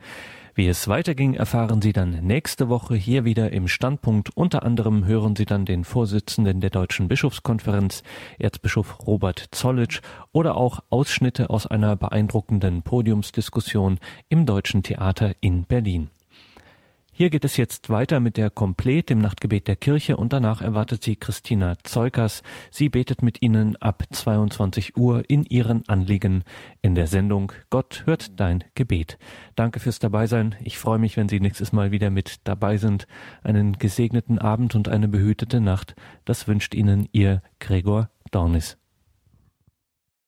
Speaker 2: Wie es weiterging, erfahren Sie dann nächste Woche hier wieder im Standpunkt. Unter anderem hören Sie dann den Vorsitzenden der Deutschen Bischofskonferenz, Erzbischof Robert Zollitsch, oder auch Ausschnitte aus einer beeindruckenden Podiumsdiskussion im Deutschen Theater in Berlin. Hier geht es jetzt weiter mit der Komplett im Nachtgebet der Kirche und danach erwartet sie Christina Zeukers. Sie betet mit Ihnen ab 22 Uhr in Ihren Anliegen in der Sendung Gott hört dein Gebet. Danke fürs Dabeisein. Ich freue mich, wenn Sie nächstes Mal wieder mit dabei sind. Einen gesegneten Abend und eine behütete Nacht. Das wünscht Ihnen Ihr Gregor Dornis.